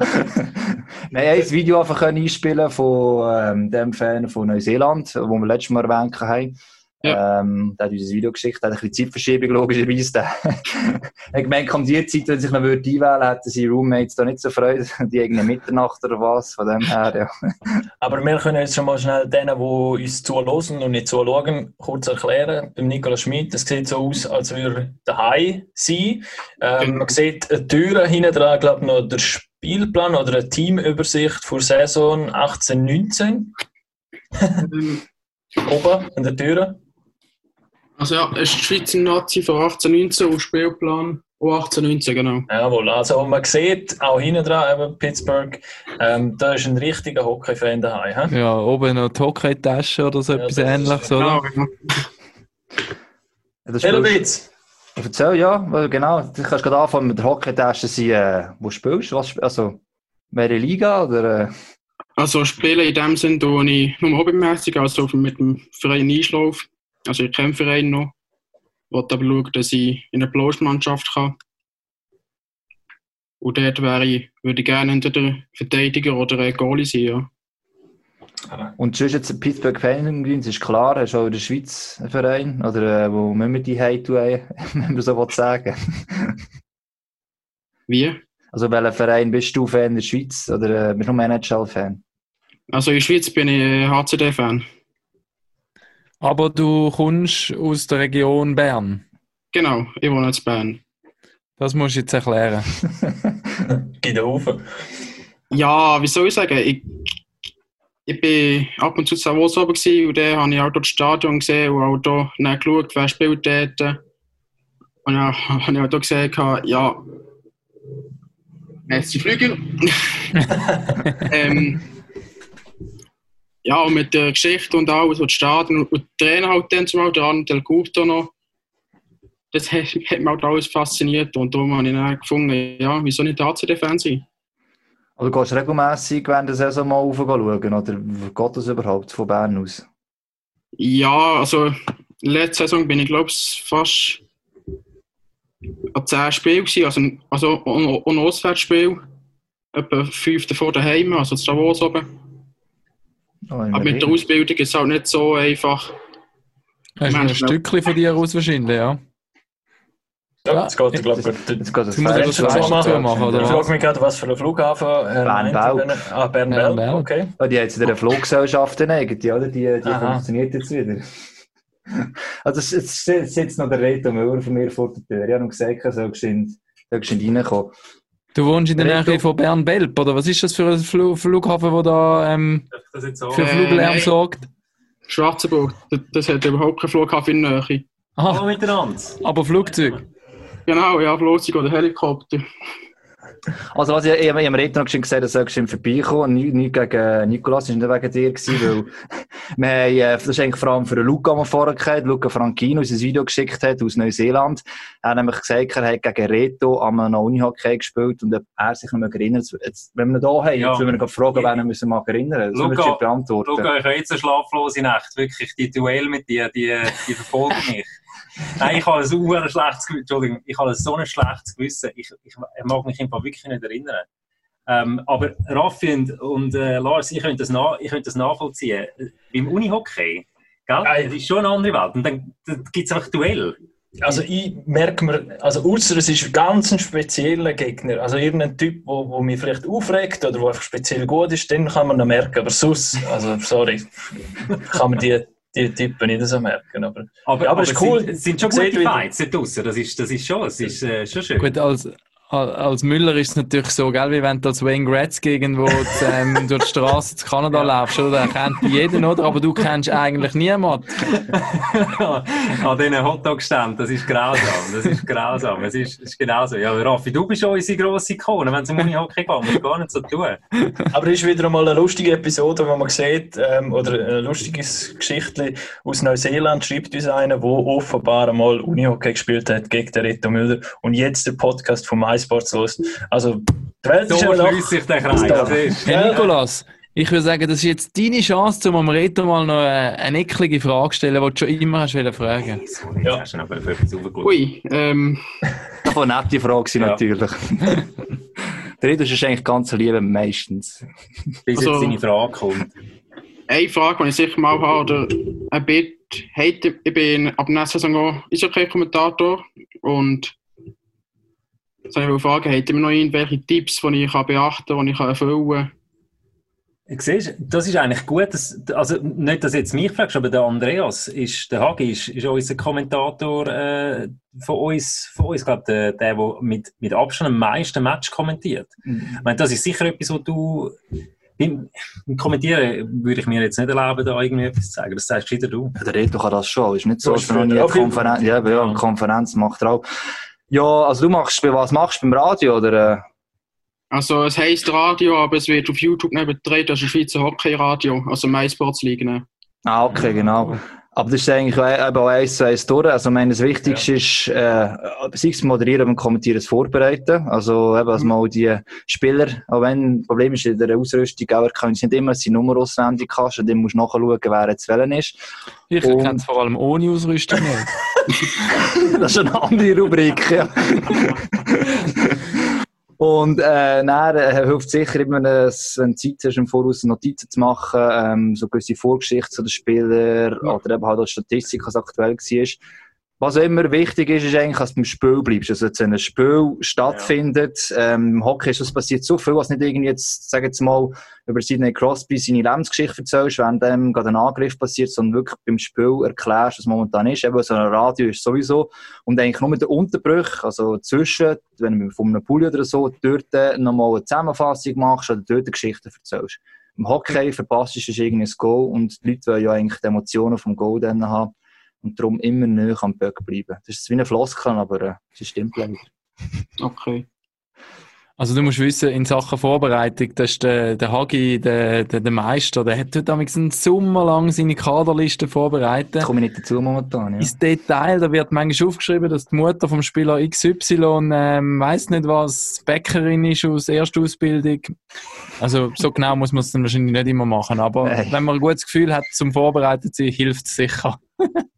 [SPEAKER 2] Nein, ein Video einfach können einspielen von ähm, dem Fan von Neuseeland, wo wir letztes Mal erwähnt haben. Ähm, der hat uns ein Video geschickt, der hat ein bisschen Zeitverschiebung logischerweise. Der er hat gemeint, um die Zeit, wenn sich noch einwählen würde, hätten seine Roommates da nicht so Freude. Die irgendeine Mitternacht oder was, von dem her, ja.
[SPEAKER 1] Aber wir können jetzt schon mal schnell denen, die uns zuhören und nicht zuschauen, kurz erklären. Beim Nikolaus Schmidt, das sieht so aus, als würde er daheim sein. Ähm, man sieht eine Tür hinten dran, glaube ich, noch der Spielplan oder eine Teamübersicht für Saison 18-19
[SPEAKER 6] Ähm,
[SPEAKER 1] oben an der Tür.
[SPEAKER 6] Also ja, es ist die Schweizer Nazi von 1819 auf Spielplan. Oh, 1819, genau.
[SPEAKER 1] Jawohl, also man sieht auch hinten dran, eben Pittsburgh, ähm, da ist ein richtiger Hockey-Fan daheim. He?
[SPEAKER 3] Ja, oben noch die Hockey-Tasche oder so
[SPEAKER 1] Ja,
[SPEAKER 3] etwas
[SPEAKER 1] das ist-
[SPEAKER 3] ähnliches, oder?
[SPEAKER 6] Genau,
[SPEAKER 2] Das
[SPEAKER 1] Hallo
[SPEAKER 2] spielst-
[SPEAKER 1] Witz!
[SPEAKER 2] Erzähl, ja, weil genau. Du kannst gerade anfangen mit der Hockeytasche sein, äh, wo spielst du? Also, welche Liga oder? Äh,
[SPEAKER 6] Also spielen in dem Sinn, wo ich nur hobbymäßig, also mit dem Verein Einschlauf. Also ich den Verein noch. Wollte aber schauen, dass ich in eine Bloßmannschaft kann. Und dort wäre ich, würde ich gerne entweder Verteidiger oder ein Goalie sein, ja.
[SPEAKER 2] und sonst jetzt Pittsburgh Penguins ist klar, hast du auch in der Schweiz einen Verein? Oder äh, wo müssen wir die heim tun, wenn man so sagen
[SPEAKER 6] Wie?
[SPEAKER 2] Also, welcher Verein bist du Fan in der Schweiz? Oder äh, bist du nur NHL-Fan?
[SPEAKER 6] Also in der Schweiz bin ich äh, HCD-Fan.
[SPEAKER 3] Aber du kommst aus der Region Bern.
[SPEAKER 6] Genau, ich wohne in Bern.
[SPEAKER 3] Das musst du jetzt erklären.
[SPEAKER 1] Geht auf.
[SPEAKER 6] Ja, wie soll ich sagen? Ich, ich bin ab und zu zu Davos oben gewesen und dann habe ich auch dort das Stadion gesehen und auch da dann geschaut, wer spielt dort. Und dann habe ich auch da gesehen, ja, Messi Flügel. ähm, ja, und mit der Geschichte und alles und Stadion und der Trainer halt dann zumal, der Arne Del Gusto noch, das hat, hat mich halt alles fasziniert und darum habe ich dann gefunden, ja, wieso nicht ACD-Fan sein?
[SPEAKER 2] Oder gehst du regelmässig während der Saison mal rauf schauen? Oder geht das überhaupt von Bern aus?
[SPEAKER 6] Ja, also letzte Saison bin ich glaube ich fast an 10 Spielen gewesen, also, also ohne Auswärtsspiel. Etwa 5 davon daheim, also zu Davos oben.
[SPEAKER 2] Oh,
[SPEAKER 6] Aber mit der Ausbildung ist es halt nicht so einfach.
[SPEAKER 3] Hast du ein Stückchen von dir aus wahrscheinlich, ja?
[SPEAKER 1] Ja, jetzt geht glaube ich, gut.
[SPEAKER 2] Jetzt geht das Fenster
[SPEAKER 3] oder
[SPEAKER 1] Ich frage mich gerade, was für ein Flughafen äh,
[SPEAKER 2] Bern-Belp.
[SPEAKER 1] denn? Ah, Bern-Belp, okay.
[SPEAKER 2] Ja, die hat jetzt eine Fluggesellschaft in eigene, oder? Die, die
[SPEAKER 1] Aha.
[SPEAKER 2] funktioniert jetzt wieder. Also, es- jetzt sitzt noch der Reto Müller von mir vor der Tür. Ich habe noch gesagt, er soll geschwind reinkommen.
[SPEAKER 3] Du wohnst in der. Nähe von Bern-Belp, oder was ist das für ein Flu Flughafen, der da ähm,
[SPEAKER 7] Das jetzt so.
[SPEAKER 3] für
[SPEAKER 6] Äh,
[SPEAKER 3] Fluglärm
[SPEAKER 6] nein.
[SPEAKER 3] sorgt?
[SPEAKER 6] Schwarzenburg, das, das hat überhaupt keinen Flughafen in der Nähe.
[SPEAKER 3] Ah,
[SPEAKER 7] miteinander.
[SPEAKER 3] aber Flugzeug.
[SPEAKER 6] Genau, ja, Flugzeug oder Helikopter.
[SPEAKER 2] Also, was ich, ich, ich habe Reto noch gesagt, soll geschwind vorbeikommen. Nicht, nicht gegen Nikolas, das war nicht wegen dir, gewesen, weil wir haben, äh, das ist eigentlich vor allem für Luca, den wir vorher gehabt Luca Franchino uns ein Video geschickt hat aus Neuseeland. Er hat nämlich gesagt, er hat gegen Reto am Unihockey gespielt und ob er sich noch mal erinnert. Jetzt, wenn wir ihn hier haben,
[SPEAKER 7] Ja.
[SPEAKER 2] jetzt wollen wir fragen, wen er müssen mal erinnern. Müssen wir
[SPEAKER 7] Luca,
[SPEAKER 2] jetzt beantworten.
[SPEAKER 7] Luca, ich habe jetzt eine schlaflose Nacht. Wirklich, die Duell mit dir, die, die verfolgen mich. Nein, ich habe ein super schlechtes Gewissen. Entschuldigung, ich habe so ein schlechtes Gewissen. Ich, ich mag mich einfach wirklich nicht erinnern. Ähm, aber Raffi und, und äh, Lars, ich könnte das, na, ich könnte das nachvollziehen. Beim Unihockey, gell?
[SPEAKER 1] Ei.
[SPEAKER 7] Das ist schon eine andere Welt. Und dann, dann gibt es einfach Duell.
[SPEAKER 1] Also ich merke mir, also außer es ist ganz ein spezieller Gegner, also irgendein Typ, wo, wo mich vielleicht aufregt oder wo einfach speziell gut ist, den kann man noch merken, aber sonst, also sorry, kann man die, die Typen nicht so merken. Aber,
[SPEAKER 7] Aber,
[SPEAKER 1] Ja, aber
[SPEAKER 7] aber
[SPEAKER 1] ist cool.
[SPEAKER 7] Es sind, sind schon gute Fights da draussen. Das ist, das ist schon, es ist äh, schon schön.
[SPEAKER 3] Gut, als, als- Müller ist es natürlich so, gell, wie wenn du als Wayne Gretzky irgendwo zu, ähm, durch die Straße zu Kanada läufst, oder? Er kennt jeden, oder? Aber du kennst eigentlich niemanden.
[SPEAKER 7] An diesen Hotdog-Ständen, das ist grausam. Das ist grausam. Es ist, ist genauso. Ja, aber Raffi, du bist schon unsere grosse Ikone, wenn es um Unihockey geht. Das gar nicht so tun.
[SPEAKER 1] aber es ist wieder einmal eine lustige Episode, wo man sieht, ähm, oder ein lustiges Geschichtli aus Neuseeland schreibt uns einer, der offenbar einmal Unihockey gespielt hat gegen den Reto Müller und jetzt den Podcast von MySports los. Also, die Welt
[SPEAKER 7] So
[SPEAKER 1] ist ja
[SPEAKER 7] sich der Kreis.
[SPEAKER 3] Hey, Nikolas, Ich würde sagen, das ist jetzt deine Chance, um am Reto mal noch eine, eine eklige Frage zu stellen, die du schon immer hast wollen fragen.
[SPEAKER 7] Sorry,
[SPEAKER 1] Ja.
[SPEAKER 7] ja. hast du noch.
[SPEAKER 6] Ui, ähm,
[SPEAKER 2] Das war eine nette Frage
[SPEAKER 7] Ja.
[SPEAKER 2] natürlich. Der Redo ist eigentlich ganz lieb, meistens.
[SPEAKER 7] Bis
[SPEAKER 6] Also-
[SPEAKER 7] jetzt deine Frage kommt.
[SPEAKER 6] eine Frage, die ich sicher mal habe, oder ein Bit, heute, ich bin ab nächster Saison auch Eishockey-Kommentator und jetzt wollte ich fragen, habt ihr noch irgendwelche Tipps, die ich beachten kann, die ich erfüllen kann?
[SPEAKER 7] Siehst, das ist eigentlich gut, dass, also nicht, dass du jetzt mich fragst, aber der Andreas, ist, der Hagi, ist, ist unser Kommentator äh, von uns, von uns glaub, der, der, der mit, mit Abstand am meisten Match kommentiert. Ich meine, das ist sicher etwas, wo du beim, beim Kommentieren würde ich mir jetzt nicht erlauben, da irgendwie etwas zu sagen. Das sagst wieder du.
[SPEAKER 2] Ja, Der Reto kann das schon. Ist nicht so, dass er noch nie
[SPEAKER 1] früher
[SPEAKER 2] eine Konferenz, ja, ja, eine Konferenz macht er auch. Ja, also du machst, bei was machst du beim Radio, oder? Äh?
[SPEAKER 6] Also es heisst Radio, aber es wird auf YouTube neben das ist ein Schweizer Hockey-Radio, also MySports League. Ne?
[SPEAKER 2] Ah, okay, genau. Aber das ist eigentlich auch- eben auch eins zu eins durch. Also, ich meine, das Wichtigste ist, äh, sei es moderieren und kommentieren, das vorbereiten. Also, eben, dass mal die Spieler, auch wenn das Problem ist in der Ausrüstung, auch, können sie nicht immer seine Nummer auswendig kannst, und dann musst du nachschauen, wer jetzt welchen ist.
[SPEAKER 3] Ich
[SPEAKER 2] Und-
[SPEAKER 3] kenne es vor allem ohne Ausrüstung nicht.
[SPEAKER 2] Das ist eine andere Rubrik, ja. Und äh, dann äh, hilft sicher immer, dass, wenn du Zeit hast, im Voraus Notizen zu machen, ähm, so gewisse Vorgeschichte zu den Spielern oder eben halt auch Statistik, was aktuell war. Was immer wichtig ist, ist eigentlich, dass du beim Spiel bleibst. Also, dass wenn ein Spiel stattfindet, ähm, im Hockey ist es passiert so viel, was nicht irgendwie jetzt, sagen jetzt mal, über Sidney Crosby seine Lebensgeschichte erzählst, wenn dem gerade ein Angriff passiert, sondern wirklich beim Spiel erklärst, was momentan ist. Eben so ein Radio ist sowieso. Und eigentlich nur mit den Unterbrüchen, also zwischen, wenn du von einem Pulli oder so dort nochmal eine Zusammenfassung machst oder dort eine Geschichte erzählst. Im Hockey verpasst du irgendwie ein Goal und die Leute wollen ja eigentlich die Emotionen vom Goal dann haben und darum immer näher am Böck bleiben. Das ist wie eine Floskel, aber äh, es stimmt leider.
[SPEAKER 6] Okay.
[SPEAKER 3] Also du musst wissen, in Sachen Vorbereitung, dass der, der Hagi, der, der, der Meister, der hat heute damals einen Sommer lang seine Kaderliste vorbereitet.
[SPEAKER 2] Da komme ich nicht dazu momentan. Ja.
[SPEAKER 3] Ins Detail, da wird manchmal aufgeschrieben, dass die Mutter vom Spieler XY, ähm, weiss nicht was, Bäckerin ist aus Erstausbildung. Also, so genau muss man es dann wahrscheinlich nicht immer machen. Aber
[SPEAKER 2] Nein.
[SPEAKER 3] wenn man ein gutes Gefühl hat zum Vorbereitet sein, hilft es sicher.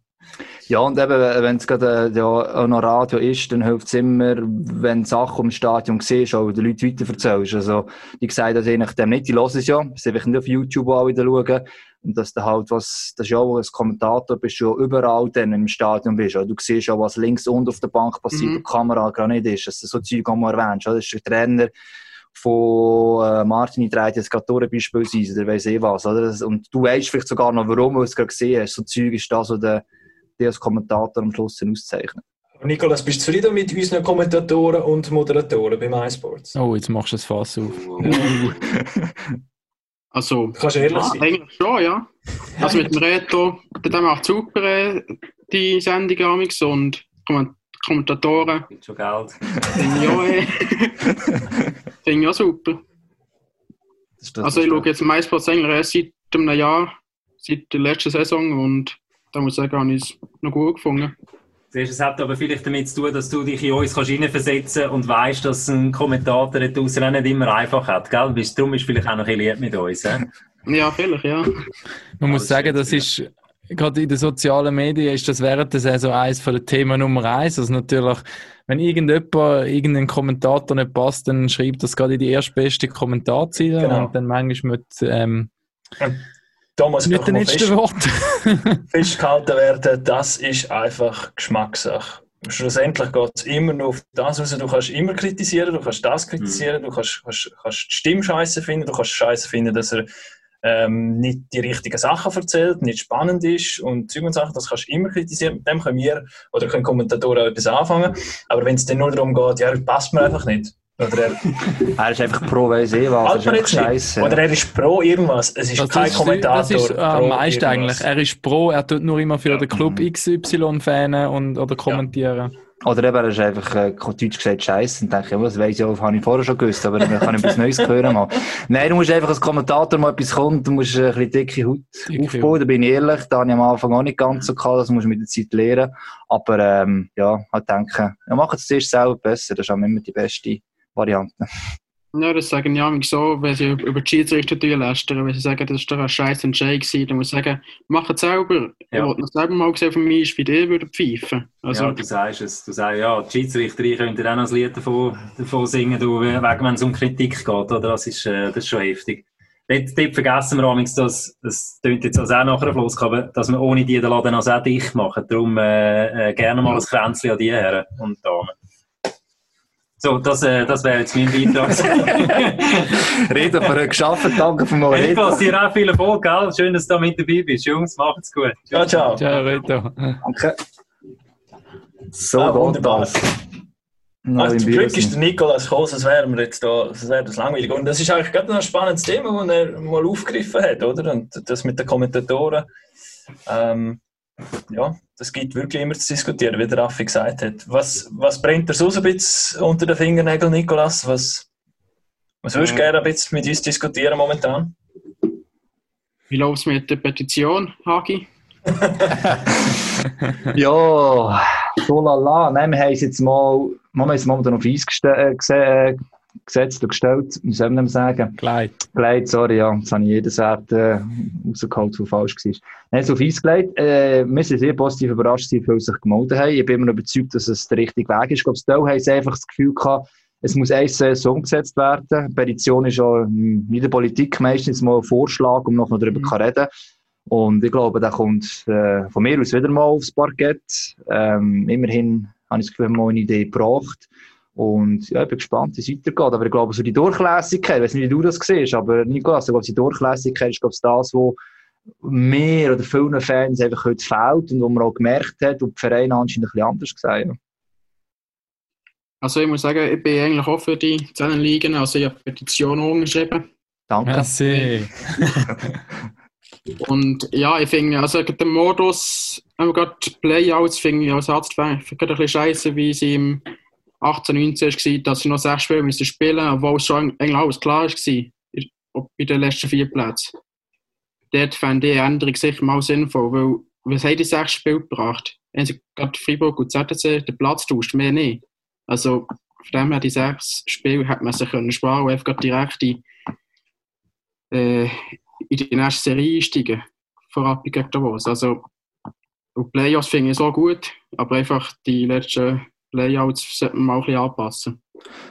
[SPEAKER 2] Ja, und eben, wenn es gerade äh, ja, auch noch Radio ist, dann hilft es immer, wenn du Sachen im Stadion siehst, auch den Leuten weiter erzählst. Also, ich sage das eigentlich dem nicht, die hören es ja, sie einfach nicht auf YouTube auch wieder schauen. Und dass du halt was, das ist ja auch als Kommentator bist du ja überall dann im Stadion bist. Also, du siehst auch, was links und auf der Bank passiert,
[SPEAKER 6] Mhm.
[SPEAKER 2] wo die Kamera gerade nicht ist, dass du so Zeug auch mal erwähnst. oder? Das ist der Trainer von äh, Martin dreht jetzt gerade durch beispielsweise, oder weiss eh was, oder? Und du weißt vielleicht sogar noch, warum du es gerade gesehen hast. So Zeug ist das, was der, der als Kommentator am Schluss dann auszeichnet.
[SPEAKER 1] Nikolas, bist du zufrieden mit unseren Kommentatoren und Moderatoren bei MySports?
[SPEAKER 3] Oh, jetzt machst du das Fass auf.
[SPEAKER 6] Also,
[SPEAKER 1] Du kannst ehrlich
[SPEAKER 6] ja,
[SPEAKER 1] sein.
[SPEAKER 6] eigentlich schon, ja. Also mit dem Reto, der macht super äh, die Sendung amix und Komment- Kommentatoren,
[SPEAKER 7] Gibt schon Geld.
[SPEAKER 6] finde ich auch, äh, finde ich auch super.
[SPEAKER 2] Das das,
[SPEAKER 6] Also ich schaue jetzt MySports eigentlich erst seit einem Jahr, seit der letzten Saison und da muss ich sagen, habe ich es noch gut gefunden.
[SPEAKER 7] Siehst, Es hat aber vielleicht damit zu tun, dass du dich in uns kannst hineinversetzen und weißt, dass ein Kommentator da draussen auch nicht immer einfach hat. Gell? Darum ist vielleicht auch noch ein bisschen lieb mit uns. He?
[SPEAKER 6] Ja, vielleicht, ja.
[SPEAKER 3] Man muss
[SPEAKER 7] das
[SPEAKER 3] sagen,
[SPEAKER 7] ist
[SPEAKER 3] das ist, gerade in den sozialen Medien ist das während der Saison eins von den Themen Nummer eins. Also natürlich, wenn irgendjemand, irgendein Kommentator nicht passt, dann schreibt das gerade in die erstbeste Kommentarziele
[SPEAKER 1] Genau.
[SPEAKER 3] und dann manchmal mit, ähm,
[SPEAKER 1] Muss
[SPEAKER 3] nicht den letzten
[SPEAKER 1] fest,
[SPEAKER 3] Wort.
[SPEAKER 1] festgehalten werden, das ist einfach Geschmackssache. Schlussendlich geht es immer nur auf das raus. Du kannst immer kritisieren, du kannst das kritisieren, du kannst, kannst, kannst die Stimme scheiße finden, du kannst scheiße finden, dass er ähm, nicht die richtigen Sachen erzählt, nicht spannend ist und Zeug und Sachen, das kannst du immer kritisieren. Mit dem können wir oder können Kommentatoren auch etwas anfangen. Aber wenn es dann nur darum geht, ja, das passt mir einfach nicht. Oder er,
[SPEAKER 2] Er ist einfach pro weiss eh was, ist einfach scheiße.
[SPEAKER 1] Oder er ist pro irgendwas. Es ist
[SPEAKER 3] Das
[SPEAKER 1] kein
[SPEAKER 3] ist,
[SPEAKER 1] Kommentator.
[SPEAKER 3] das ist äh, am
[SPEAKER 1] pro
[SPEAKER 3] meisten
[SPEAKER 1] irgendwas.
[SPEAKER 3] eigentlich. Er ist pro, er tut nur immer für
[SPEAKER 1] Ja.
[SPEAKER 3] den Club XY fanen und, oder kommentieren.
[SPEAKER 2] Oder eben, er ist einfach, äh, Deutsch gesagt, scheiße. Und denke, ja, das weiss ich auch, habe ich vorher schon gewusst, aber dann kann ich etwas Neues hören mal. Nein, du musst einfach als Kommentator mal etwas kommt, du musst äh, ein bisschen dicke Haut
[SPEAKER 3] Dicke
[SPEAKER 2] aufbauen, da bin ich ehrlich, da habe ich am Anfang auch nicht ganz so gehabt, das musst du mit der Zeit lernen. Aber, ähm, ja, halt denken, ja, mach es zuerst selber besser, das ist auch immer die beste Variante.
[SPEAKER 6] Ja, das sagen ja manchmal so, wenn sie über die Schiedsrichter lästern, wenn sie sagen, das ist doch ein scheiß Entscheid gewesen, dann muss ich sagen, mach es selber. Ich
[SPEAKER 7] Ja.
[SPEAKER 6] wollte noch selber mal sehen von mir, ist, wie die würde pfeifen. Also,
[SPEAKER 7] ja, du sagst es. Du sagst, ja, die Schiedsrichter könnten auch noch ein Lied davon, davon singen, du, wegen, wenn es um Kritik geht, oder? Das ist, äh, das ist schon heftig. Dort, dort vergessen wir amigs, dass, das klingt jetzt auch nachher Fluss, aber dass wir ohne die den Laden also auch dicht machen. Darum äh, äh, gerne mal ein Kränzchen an die Herren und Damen. So, das, äh, das wäre jetzt mein Beitrag.
[SPEAKER 2] Reden für geschafft, danke für mal
[SPEAKER 7] Hey,
[SPEAKER 2] reden.
[SPEAKER 7] Niklas, dir auch viel Erfolg, gell? Schön, dass du da mit dabei bist. Jungs, macht's gut.
[SPEAKER 1] Ciao, ciao.
[SPEAKER 3] Ciao, Reto.
[SPEAKER 2] Danke. So,
[SPEAKER 1] Ah, wunderbar.
[SPEAKER 2] das. Im
[SPEAKER 1] zum Glück ist der Nikolas gekommen, sonst wären wir jetzt da, sonst wäre das langweilig. Und das ist eigentlich gerade noch ein spannendes Thema, das er mal aufgegriffen hat, oder? Und das mit den Kommentatoren, ähm, ja, das gibt wirklich immer zu diskutieren, wie der Raffi gesagt hat. Was, was brennt dir so ein bisschen unter den Fingernägeln, Nikolas? Was, was würdest du
[SPEAKER 6] Äh.
[SPEAKER 1] gerne ein bisschen mit uns diskutieren momentan?
[SPEAKER 6] wie läuft es mit der Petition, Hagi?
[SPEAKER 2] Ja, so lala. Nein, wir haben es jetzt mal, wir haben es momentan auf Eis äh, äh, gesetzt und gestellt, soll man dem sagen?
[SPEAKER 3] Geleit.
[SPEAKER 2] gelegt, sorry, ja, jetzt habe ich jedes Wert äh, rausgeholt, was falsch war. Nein, so auf Eis gelegt. Äh, wir sind sehr positiv überrascht, wie viele sich gemeldet haben. Ich bin immer noch überzeugt, dass es der richtige Weg ist. Ich glaube, Stell haben sie einfach das Gefühl gehabt, es muss eine Saison umgesetzt werden. Petition ist ja in der Politik meistens mal ein Vorschlag, um noch darüber zu reden. Und ich glaube, der kommt äh, von mir aus wieder mal aufs Parkett. Ähm, immerhin habe ich das Gefühl, wir haben mal eine Idee gebracht. Und ja, ich bin gespannt, wie es weitergeht. Aber ich glaube, so die Durchlässigkeit, ich weiß nicht, wie du das siehst, aber Nikolas, ich glaube, die Durchlässigkeit ist, glaube ich, das, was mir oder vielen Fans einfach heute fehlt und wo man auch gemerkt hat und die Vereine anscheinend ein bisschen anders gesehen haben.
[SPEAKER 6] Also ich muss sagen, ich bin eigentlich auch für die 10 Ligen, also ich habe die Petition unterschrieben.
[SPEAKER 2] Danke.
[SPEAKER 3] Merci.
[SPEAKER 6] Und ja, ich finde, also der Modus, gerade die Playouts, finde ich als Arzt finde ich ein bisschen scheiße, wie sie im 18, 19 war, dass sie noch sechs Spiele müssen spielen obwohl es schon eigentlich alles klar war, bei den letzten vier Plätzen. Dort fände ich eine Änderung sicher mal sinnvoll, weil was haben die sechs Spiele gebracht? Haben sie gerade Freiburg und ZTC den Platz tauscht, mehr nicht. Also von dem her, die sechs Spiele hätte man sich können sparen und einfach direkt in, äh, in die nächste Serie einsteigen, vorab gegen Davos. Also, und Playoffs finde ich so gut, aber einfach die letzten Layouts sollten wir mal ein bisschen anpassen.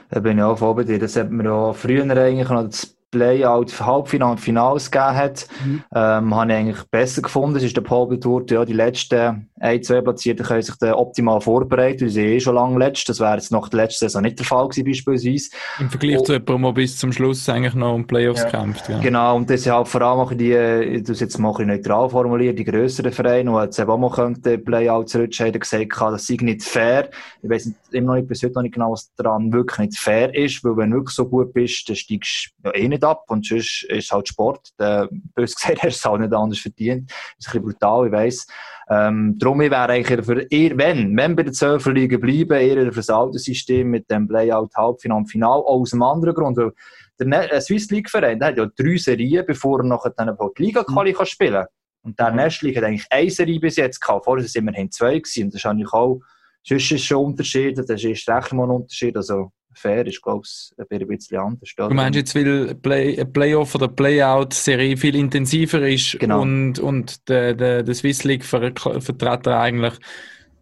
[SPEAKER 2] Da bin ich auch voll. Das hat ja früher eigentlich Playout für Halbfinale und Finals gegeben hat,
[SPEAKER 6] Mhm.
[SPEAKER 2] ähm, habe ich eigentlich besser gefunden. Es ist der Paul Tour, ja, die letzten ein, zwei Platzierten können sich optimal vorbereiten. Wir sind eh schon lange letzt. Das wäre jetzt nach der letzten Saison nicht der Fall gewesen, beispielsweise.
[SPEAKER 3] Im Vergleich
[SPEAKER 2] Oh.
[SPEAKER 3] zu jemandem, der bis zum Schluss eigentlich noch um Playoffs
[SPEAKER 1] Ja.
[SPEAKER 3] kämpft. Ja.
[SPEAKER 2] Genau, und deshalb vor allem auch die, ich tue es jetzt mal ein neutral formulieren, die grösseren Vereine, die jetzt eben auch mal könnten, Playouts rutschen, haben gesagt, das sei nicht fair. Ich nicht, immer noch nicht, bis heute noch nicht genau, was daran wirklich nicht fair ist, weil wenn du wirklich so gut bist, dann steigst du ja eh nicht ab und sonst ist halt Sport. Der, bös gesagt, du es halt nicht anders verdient. Das ist ein bisschen brutal, ich weiss. Ähm, darum, ich wäre eigentlich für, eher, wenn, wenn bei den Zwölfer Ligen bleiben, eher für das alte System mit dem Playout Halbfinale und Final, auch aus einem anderen Grund, weil der Ne- äh, Swiss League Verein, der hat ja drei Serien, bevor er nachher dann die Liga Quali kann spielen. Und der Nest League hat eigentlich eine Serie bis jetzt gehabt. Vorher waren es immerhin zwei gewesen. Und das ist eigentlich auch, sonst ist schon ein Unterschied, das ist recht mal ein Unterschied. Also, fair ist, glaube ich, ein bisschen anders.
[SPEAKER 3] Du meinst jetzt, weil Play, Playoff- oder Playout-Serie viel intensiver ist
[SPEAKER 2] Genau.
[SPEAKER 3] und, und der, der, der Swiss League-Vertreter eigentlich ein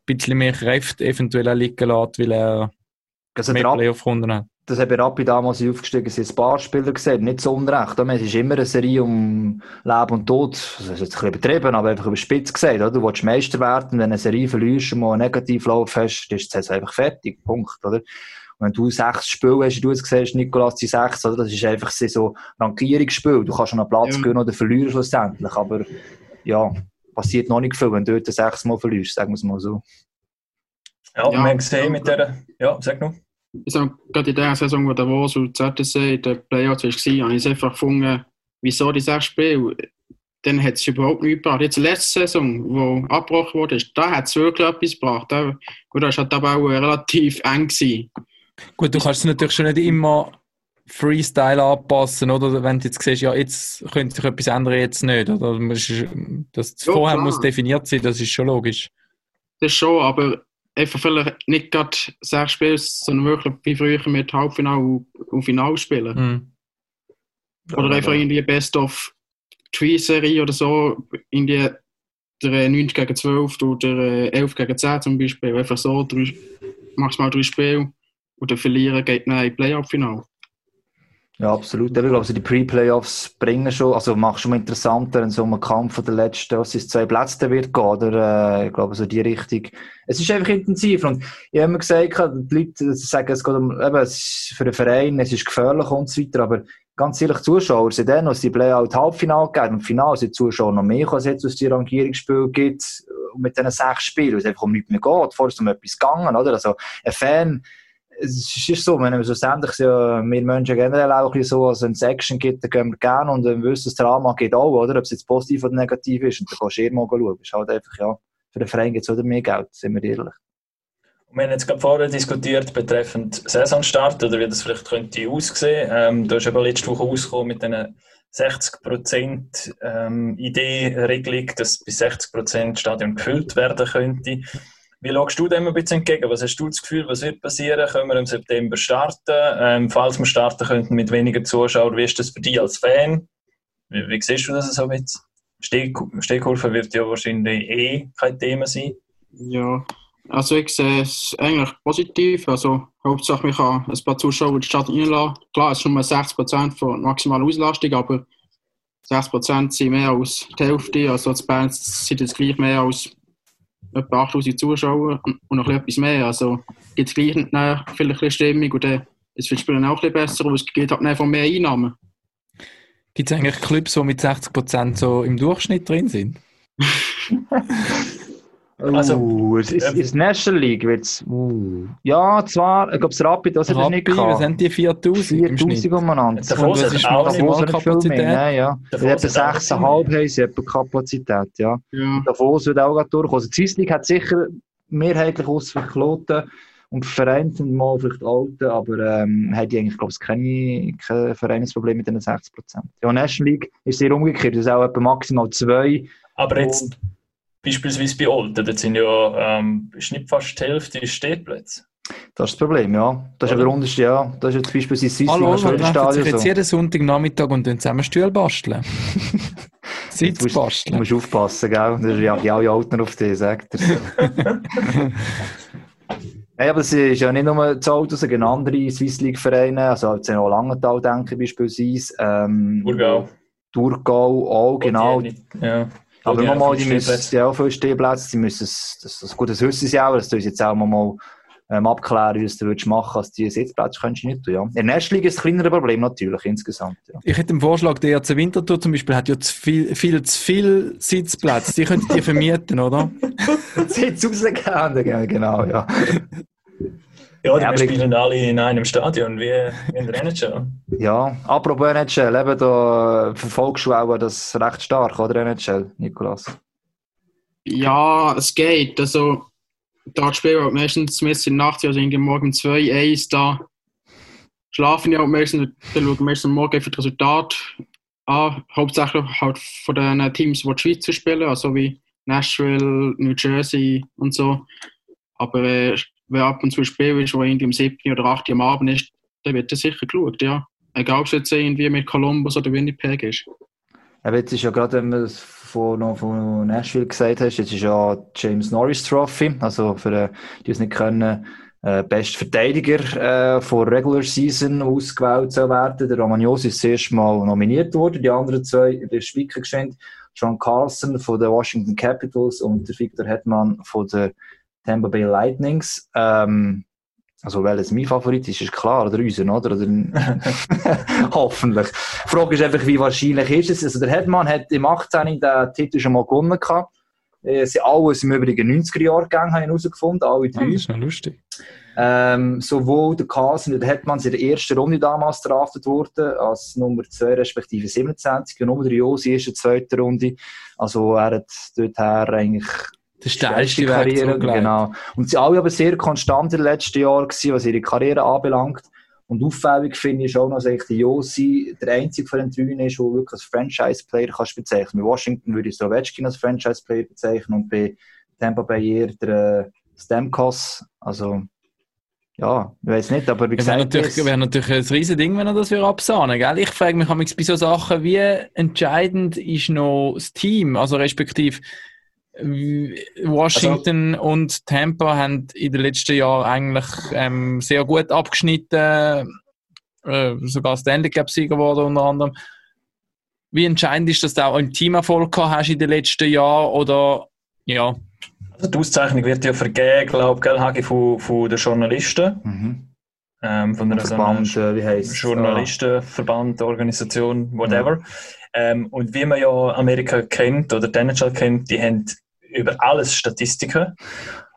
[SPEAKER 3] bisschen mehr Kräfte eventuell auch liegen lässt, weil er
[SPEAKER 2] also,
[SPEAKER 3] mehr Playoff-Runden hat.
[SPEAKER 2] das haben wir Rappi damals aufgestiegen sind, ein paar Spieler gesehen, nicht so unrecht. Es ist immer eine Serie um Leben und Tod. Das ist jetzt ein bisschen übertrieben, aber einfach überspitzt gesagt. Oder? Du willst Meister werden, wenn du eine Serie verlierst und mal einen Negativlauf hast, dann ist Saison einfach fertig. Punkt. Oder? Und wenn du sechs Spiele hast, du es gesehen hast, Nikolas, die sechs, oder? das ist einfach so ein Rankierungsspiel. Du kannst schon einen Platz
[SPEAKER 6] Ja.
[SPEAKER 2] gewinnen oder verlieren schlussendlich. Aber ja, passiert noch nicht viel, wenn du dort sechs Mal verlierst, sagen wir es mal so.
[SPEAKER 1] Ja,
[SPEAKER 6] Ja.
[SPEAKER 1] wir haben gesehen mit der. Ja, sag noch.
[SPEAKER 6] Ich sag, gerade in der Saison, wo Davos und ZTC in den Playouts war, habe ich es einfach gefunden, wieso die sechs Spiele, dann hat es überhaupt nichts gebracht. Jetzt letzte Saison, wo abgebrochen wurde, da hat es wirklich etwas gebracht. Da, gut, da war halt aber auch relativ eng. Gewesen.
[SPEAKER 3] Gut, du kannst es natürlich schon nicht immer Freestyle anpassen, oder? Wenn du jetzt siehst, ja, jetzt könnte sich etwas ändern, jetzt nicht. Oder? Das
[SPEAKER 6] Ja,
[SPEAKER 3] vorher
[SPEAKER 6] klar.
[SPEAKER 3] muss definiert sein, das ist schon logisch.
[SPEAKER 6] Das schon, aber einfach vielleicht nicht gerade sechs Spiele, sondern wirklich wie früher mit Halbfinale und, Finale spielen.
[SPEAKER 3] Mhm.
[SPEAKER 6] Oder einfach irgendwie Best of Three Serie oder so, in die der äh, 90 gegen 12 oder äh, 11 gegen 10 zum Beispiel. Einfach so drei, maximal drei Spiele dann verlieren geht dann in die Playoff-Finale.
[SPEAKER 2] Ja, absolut. Ich glaube, also die Pre-Playoffs bringen schon, also macht schon mal interessanter, wenn so ein Kampf der letzten, was ist, zwei Plätze wird gehen, oder? Äh, ich glaube, so die Richtung. Es ist einfach intensiv. Und ich habe immer gesagt, die Leute sagen, es geht um, eben, es ist für den Verein, es ist gefährlich und so weiter, aber ganz ehrlich, Zuschauer sind dann, als die Playout Halbfinale gegeben und Finale sind Zuschauer noch mehr, als jetzt aus die Rangierungsspiel gibt, und mit diesen sechs Spielen, weil es einfach um nichts mehr geht. Vorher ist es um etwas gegangen, oder? Also, ein Fan, es ist so, wenn schlussendlich sind wir Menschen generell auch so, also wenn es Action gibt, dann gehen wir gerne und ein gewisses Drama geht auch, oder? Ob es jetzt positiv oder negativ ist, und dann kannst du eh mal schauen. Ist halt einfach, ja, für den Verein gibt es wieder mehr Geld, sind wir ehrlich.
[SPEAKER 1] Wir haben jetzt gerade vorher diskutiert betreffend Saisonstart oder wie das vielleicht könnte aussehen. Ähm, du hast aber letzte Woche ausgekommen mit einer 60% ähm, dass bis 60% das Stadion gefüllt werden könnte. Wie schaust du dem ein bisschen entgegen? Was hast du das Gefühl, was wird passieren? Können wir im September starten? Ähm, falls wir starten könnten mit weniger Zuschauern, wie ist das für dich als Fan? Wie, wie siehst du das so jetzt? Stehku- Stehkurve wird ja wahrscheinlich eh kein Thema sein.
[SPEAKER 6] Ja, also ich sehe es eigentlich positiv. Also Hauptsache, man kann ein paar Zuschauer in die Stadt reinlassen. Klar, es ist mal 60% von maximaler Auslastung, aber 60% sind mehr als die Hälfte. Also in Bern sind es gleich mehr als etwa 8000 Zuschauer und noch ein bisschen etwas mehr. Also gibt es gleich vielleicht ein bisschen Stimmung und dann ist für die Spieler auch ein bisschen besser und es geht halt einfach mehr Einnahmen.
[SPEAKER 3] Gibt es eigentlich Clubs, die mit 60% so im Durchschnitt drin sind?
[SPEAKER 1] Also,
[SPEAKER 2] uh, es ist,
[SPEAKER 1] ähm,
[SPEAKER 2] ist National League wird's, uh. Ja, zwar, ich glaube, das Rapid, hat es nicht
[SPEAKER 3] Rappi, was haben die 4000 im
[SPEAKER 2] 4000
[SPEAKER 3] Schnitt?
[SPEAKER 2] umeinander.
[SPEAKER 1] Der Davos
[SPEAKER 3] das
[SPEAKER 1] hat
[SPEAKER 3] ist
[SPEAKER 1] auch
[SPEAKER 3] maximal
[SPEAKER 1] nicht
[SPEAKER 2] hat viel
[SPEAKER 3] Kapazität.
[SPEAKER 2] mehr, ja,
[SPEAKER 1] hat auch nicht
[SPEAKER 2] 6,5 haben sie etwa Kapazität, ja.
[SPEAKER 6] Ja.
[SPEAKER 2] Davos wird auch gerade durchkommen. Also die Swiss League hat sicher mehrheitlich aus für Kloten und Vereine sind mal vielleicht alte, aber ähm, haben die eigentlich, glaube ich, keine, kein Vereinsproblem mit den 60%. Ja, National League ist sehr umgekehrt. Das ist auch etwa maximal zwei.
[SPEAKER 1] Aber jetzt beispielsweise bei Olten, dort sind ja ähm, ist nicht fast die Hälfte Stehplätze.
[SPEAKER 2] Das ist das Problem, ja. Das ist aber der Unterschied, ja. Das ist jetzt beispielsweise Swiss League,
[SPEAKER 3] Hallo,
[SPEAKER 2] das
[SPEAKER 3] wir treffen sich jetzt
[SPEAKER 2] so.
[SPEAKER 3] jeden Sonntagnachmittag und dann zusammen Stühle basteln. Sitz
[SPEAKER 2] Du musst,
[SPEAKER 3] basteln.
[SPEAKER 2] musst aufpassen, gell? Das reagieren alle Alten auf dich, sagt er. Nein, aber es ist ja nicht nur das Auto, sondern andere Swiss League-Vereine, also jetzt auch Langenthal denke ich beispielsweise. Ähm,
[SPEAKER 1] Thurgau.
[SPEAKER 2] Thurgau auch, genau.
[SPEAKER 1] Ja.
[SPEAKER 2] Aber
[SPEAKER 1] die haben
[SPEAKER 2] nochmal, die müssen ja auch viele Stehplätze, die müssen es, das, das, gut, das wissen sie auch, das tun sie jetzt auch mal ähm, abklären, wie du es du würdest machen, als die Sitzplätze könntest du nicht tun, ja. In der ersten Liga ist ein kleineres Problem natürlich, insgesamt, ja.
[SPEAKER 3] Ich hätte einen Vorschlag, der ERC Winterthur zum Beispiel hat ja zu viel, viel zu viel Sitzplätze. Die könntet ihr vermieten, oder?
[SPEAKER 2] Sitz rausgehen, genau, ja.
[SPEAKER 1] Ja, die
[SPEAKER 2] Ja, aber-
[SPEAKER 1] spielen alle in einem Stadion, wie in der NHL.
[SPEAKER 2] Ja, apropos NHL, eben da verfolgst du auch das recht stark, oder NHL, Nikolas?
[SPEAKER 6] Ja, es geht. Also, da spielen halt meistens meistens in der Nacht, also irgendwie morgen um 2, 1, da schlafen ja auch meistens, dann schauen meistens am Morgen einfach das Resultat an. Hauptsächlich halt von den Teams, die die Schweiz spielen, also wie Nashville, New Jersey und so. Aber wer ab und zu Spiel ist, wo irgendwie um 7 oder 8 Uhr am Abend ist, dann wird das sicher geschaut, ja. Egal, ob es jetzt irgendwie mit Columbus oder Winnipeg ist.
[SPEAKER 2] Aber jetzt ist ja gerade, wenn du es von, Nashville gesagt hast, jetzt ist ja James Norris Trophy, also für äh, die, es nicht können, äh, best Verteidiger äh, von Regular Season ausgewählt zu werden. Der Romagnosi ist zuerst mal nominiert worden, die anderen zwei in der Schweiz geschenkt. John Carlson von den Washington Capitals und der Victor Hetman von der Tampa Bay Lightnings. Ähm, also welches mein Favorit ist, ist klar, oder unseren, oder? oder Hoffentlich. Die Frage ist einfach, wie wahrscheinlich ist es? Also der Hetman hat im 18. den Titel schon mal gewonnen gehabt. Äh, Sie alles im Übrigen 90er Jahre gegangen, haben herausgefunden, alle drei.
[SPEAKER 3] das ist noch lustig.
[SPEAKER 2] Ähm, sowohl der und der Hetman sind in der ersten Runde damals draftet worden, als Nummer 2 respektive 27, und Nummer 3 Josi ist in der zweiten Runde. Also er hat dorthin eigentlich
[SPEAKER 3] Der steilste Weg zurückgelegt.
[SPEAKER 2] genau. Und sie alle aber sehr konstant in den letzten Jahren gewesen, was ihre Karriere anbelangt. Und auffällig finde ich auch noch, dass eigentlich der Josi der einzige von den drei ist, der wirklich als Franchise-Player kannst bezeichnen. Bei Washington würde ich Slovetkin als Franchise-Player bezeichnen und bei Tampa Bay eher der, äh, Stamkos. Also, ja, ich weiß nicht, aber wie
[SPEAKER 3] Es wäre
[SPEAKER 2] gesagt,
[SPEAKER 3] natürlich, wäre natürlich ein riesen Ding, wenn er das absahnen gell? Ich frage mich manchmal bei so Sachen, wie entscheidend ist noch das Team, also respektive Washington und Tampa haben in den letzten Jahren eigentlich ähm, sehr gut abgeschnitten, äh, sogar Stanley Cup Sieger geworden unter anderem. Wie entscheidend ist, dass du auch einen Teamerfolg gehabt hast in den letzten Jahren oder ja,
[SPEAKER 1] Also die Auszeichnung wird ja vergeben, glaube ich, Hagi, von, von den Journalisten.
[SPEAKER 2] Mhm.
[SPEAKER 1] Ähm, von einer so einer
[SPEAKER 2] Verband, äh, wie heisst es?
[SPEAKER 1] Journalistenverband, Organisation, whatever. Ähm, und wie man ja Amerika kennt oder die kennt, die haben über alles Statistiken.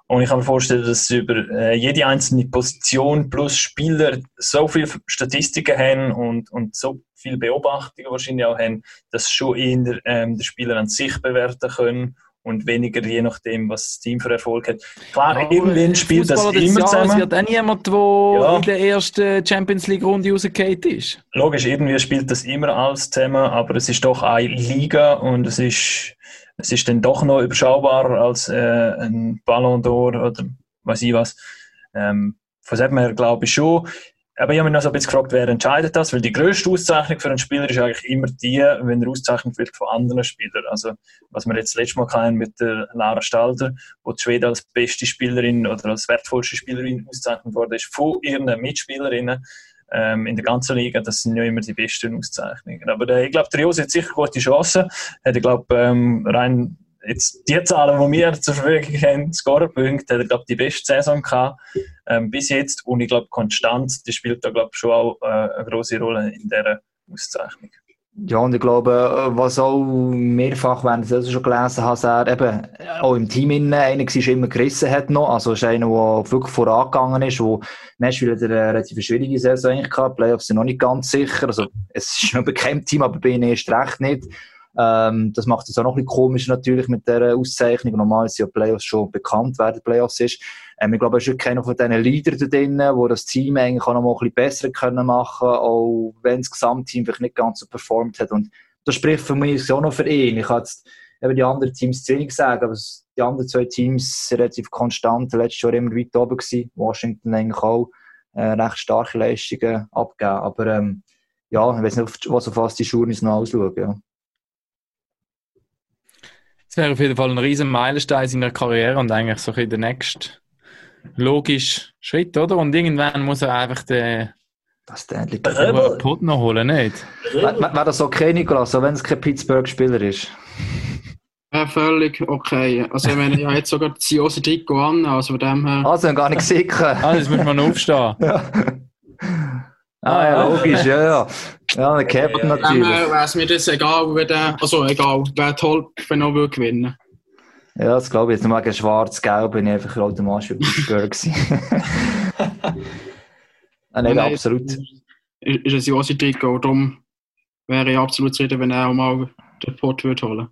[SPEAKER 1] Und ich kann mir vorstellen, dass sie über äh, jede einzelne Position plus Spieler so viele Statistiken haben und, und so viele Beobachtungen wahrscheinlich auch haben, dass schon eher ähm, der Spieler an sich bewerten können und weniger je nachdem, was das Team für Erfolg hat. Klar,
[SPEAKER 3] Aber
[SPEAKER 1] irgendwann spielt das
[SPEAKER 3] Fußballer des
[SPEAKER 1] immer
[SPEAKER 3] Jahres
[SPEAKER 1] zusammen.
[SPEAKER 3] wird auch niemand, der
[SPEAKER 1] Ja.
[SPEAKER 3] in der ersten Champions League Runde rausgefallen ist.
[SPEAKER 1] Logisch, irgendwie spielt das immer alles zusammen, aber es ist doch eine Liga und es ist, es ist dann doch noch überschaubarer als äh, ein Ballon d'Or oder weiß ich was. Ähm, von dem her glaube ich schon. Aber ich habe mich noch so ein bisschen gefragt, wer entscheidet das? Weil die grösste Auszeichnung für einen Spieler ist eigentlich immer die, wenn er ausgezeichnet wird von anderen Spielern. Also, was wir jetzt letztes Mal hatten mit der Lara Stalder, wo die Schweden als beste Spielerin oder als wertvollste Spielerin ausgezeichnet wurde, ist von ihren Mitspielerinnen ähm, in der ganzen Liga. Das sind ja immer die besten Auszeichnungen. Aber äh, ich glaube, der Jose hat sicher gute Chancen. Hat, ich glaube, ähm, rein jetzt die Zahlen, die wir zur Verfügung haben, Scorerpunkte, hat er, glaube die beste Saison gehabt ähm, bis jetzt. Und ich glaube, Konstanz, die spielt da, glaube schon auch äh, eine große Rolle in dieser Auszeichnung.
[SPEAKER 2] Ja, und ich glaube, äh, was auch mehrfach, wenn ich das schon gelesen habe, er eben auch im Team innen einer war, immer gerissen hat noch. Also ist einer, der wirklich vorangegangen ist, wo Nashville hat eine relativ schwierige Saison eigentlich gehabt. Playoffs sind noch nicht ganz sicher. Also es ist noch ein bekanntes Team, aber bei ihnen erst recht nicht. Ähm, das macht es auch noch ein bisschen komisch natürlich mit dieser Auszeichnung. Normal sind ja Playoffs schon bekannt, wer der Playoffs ist. Ähm, ich glaube, er ist wirklich einer von diesen Leadern da drinnen, wo das Team eigentlich auch noch ein bisschen besser können machen auch wenn das Gesamtteam vielleicht nicht ganz so performt hat. Und das spricht für mich auch noch für ihn. Ich kann jetzt eben die anderen Teams zu wenig sagen, aber es- die anderen zwei Teams sind relativ konstant, letztes Jahr immer weit oben gewesen. Washington eigentlich auch äh, recht starke Leistungen abgeben. Aber ähm, ja, ich weiß nicht, was auf was die Schuhe noch ausschauen. Ja.
[SPEAKER 3] Es wäre auf jeden Fall ein riesen Meilenstein in seiner Karriere und eigentlich so ein bisschen der nächste logische Schritt, oder? Und irgendwann muss er einfach den
[SPEAKER 2] Das Stanley Cup.
[SPEAKER 1] Aber-
[SPEAKER 3] Pot noch holen, nicht?
[SPEAKER 2] Wäre wär das okay, Nicolas, auch wenn es kein Pittsburgh-Spieler ist?
[SPEAKER 6] Ja, völlig okay. Also, ich meine, ich habe jetzt sogar das Jose Trikot an, also von dem her.
[SPEAKER 2] Also, gar nicht gesehen.
[SPEAKER 3] Ah, jetzt muss man noch aufstehen.
[SPEAKER 2] Ja. Ah ja, logisch, ja, ja. Ja, Captain
[SPEAKER 6] Von dem
[SPEAKER 2] natürlich.
[SPEAKER 6] her wäre es mir das egal, wer der, also egal, wäre toll, wenn er will gewinnen
[SPEAKER 2] Ja, das glaube ich jetzt. Nur gegen Schwarz-Gelb bin ich einfach automatisch Pittsburgh gewesen. ah,
[SPEAKER 6] Nein,
[SPEAKER 2] absolut.
[SPEAKER 6] Ist, ist ein Jose Trikot, darum wäre ich absolut zufrieden, wenn er auch mal den Pot würde holen.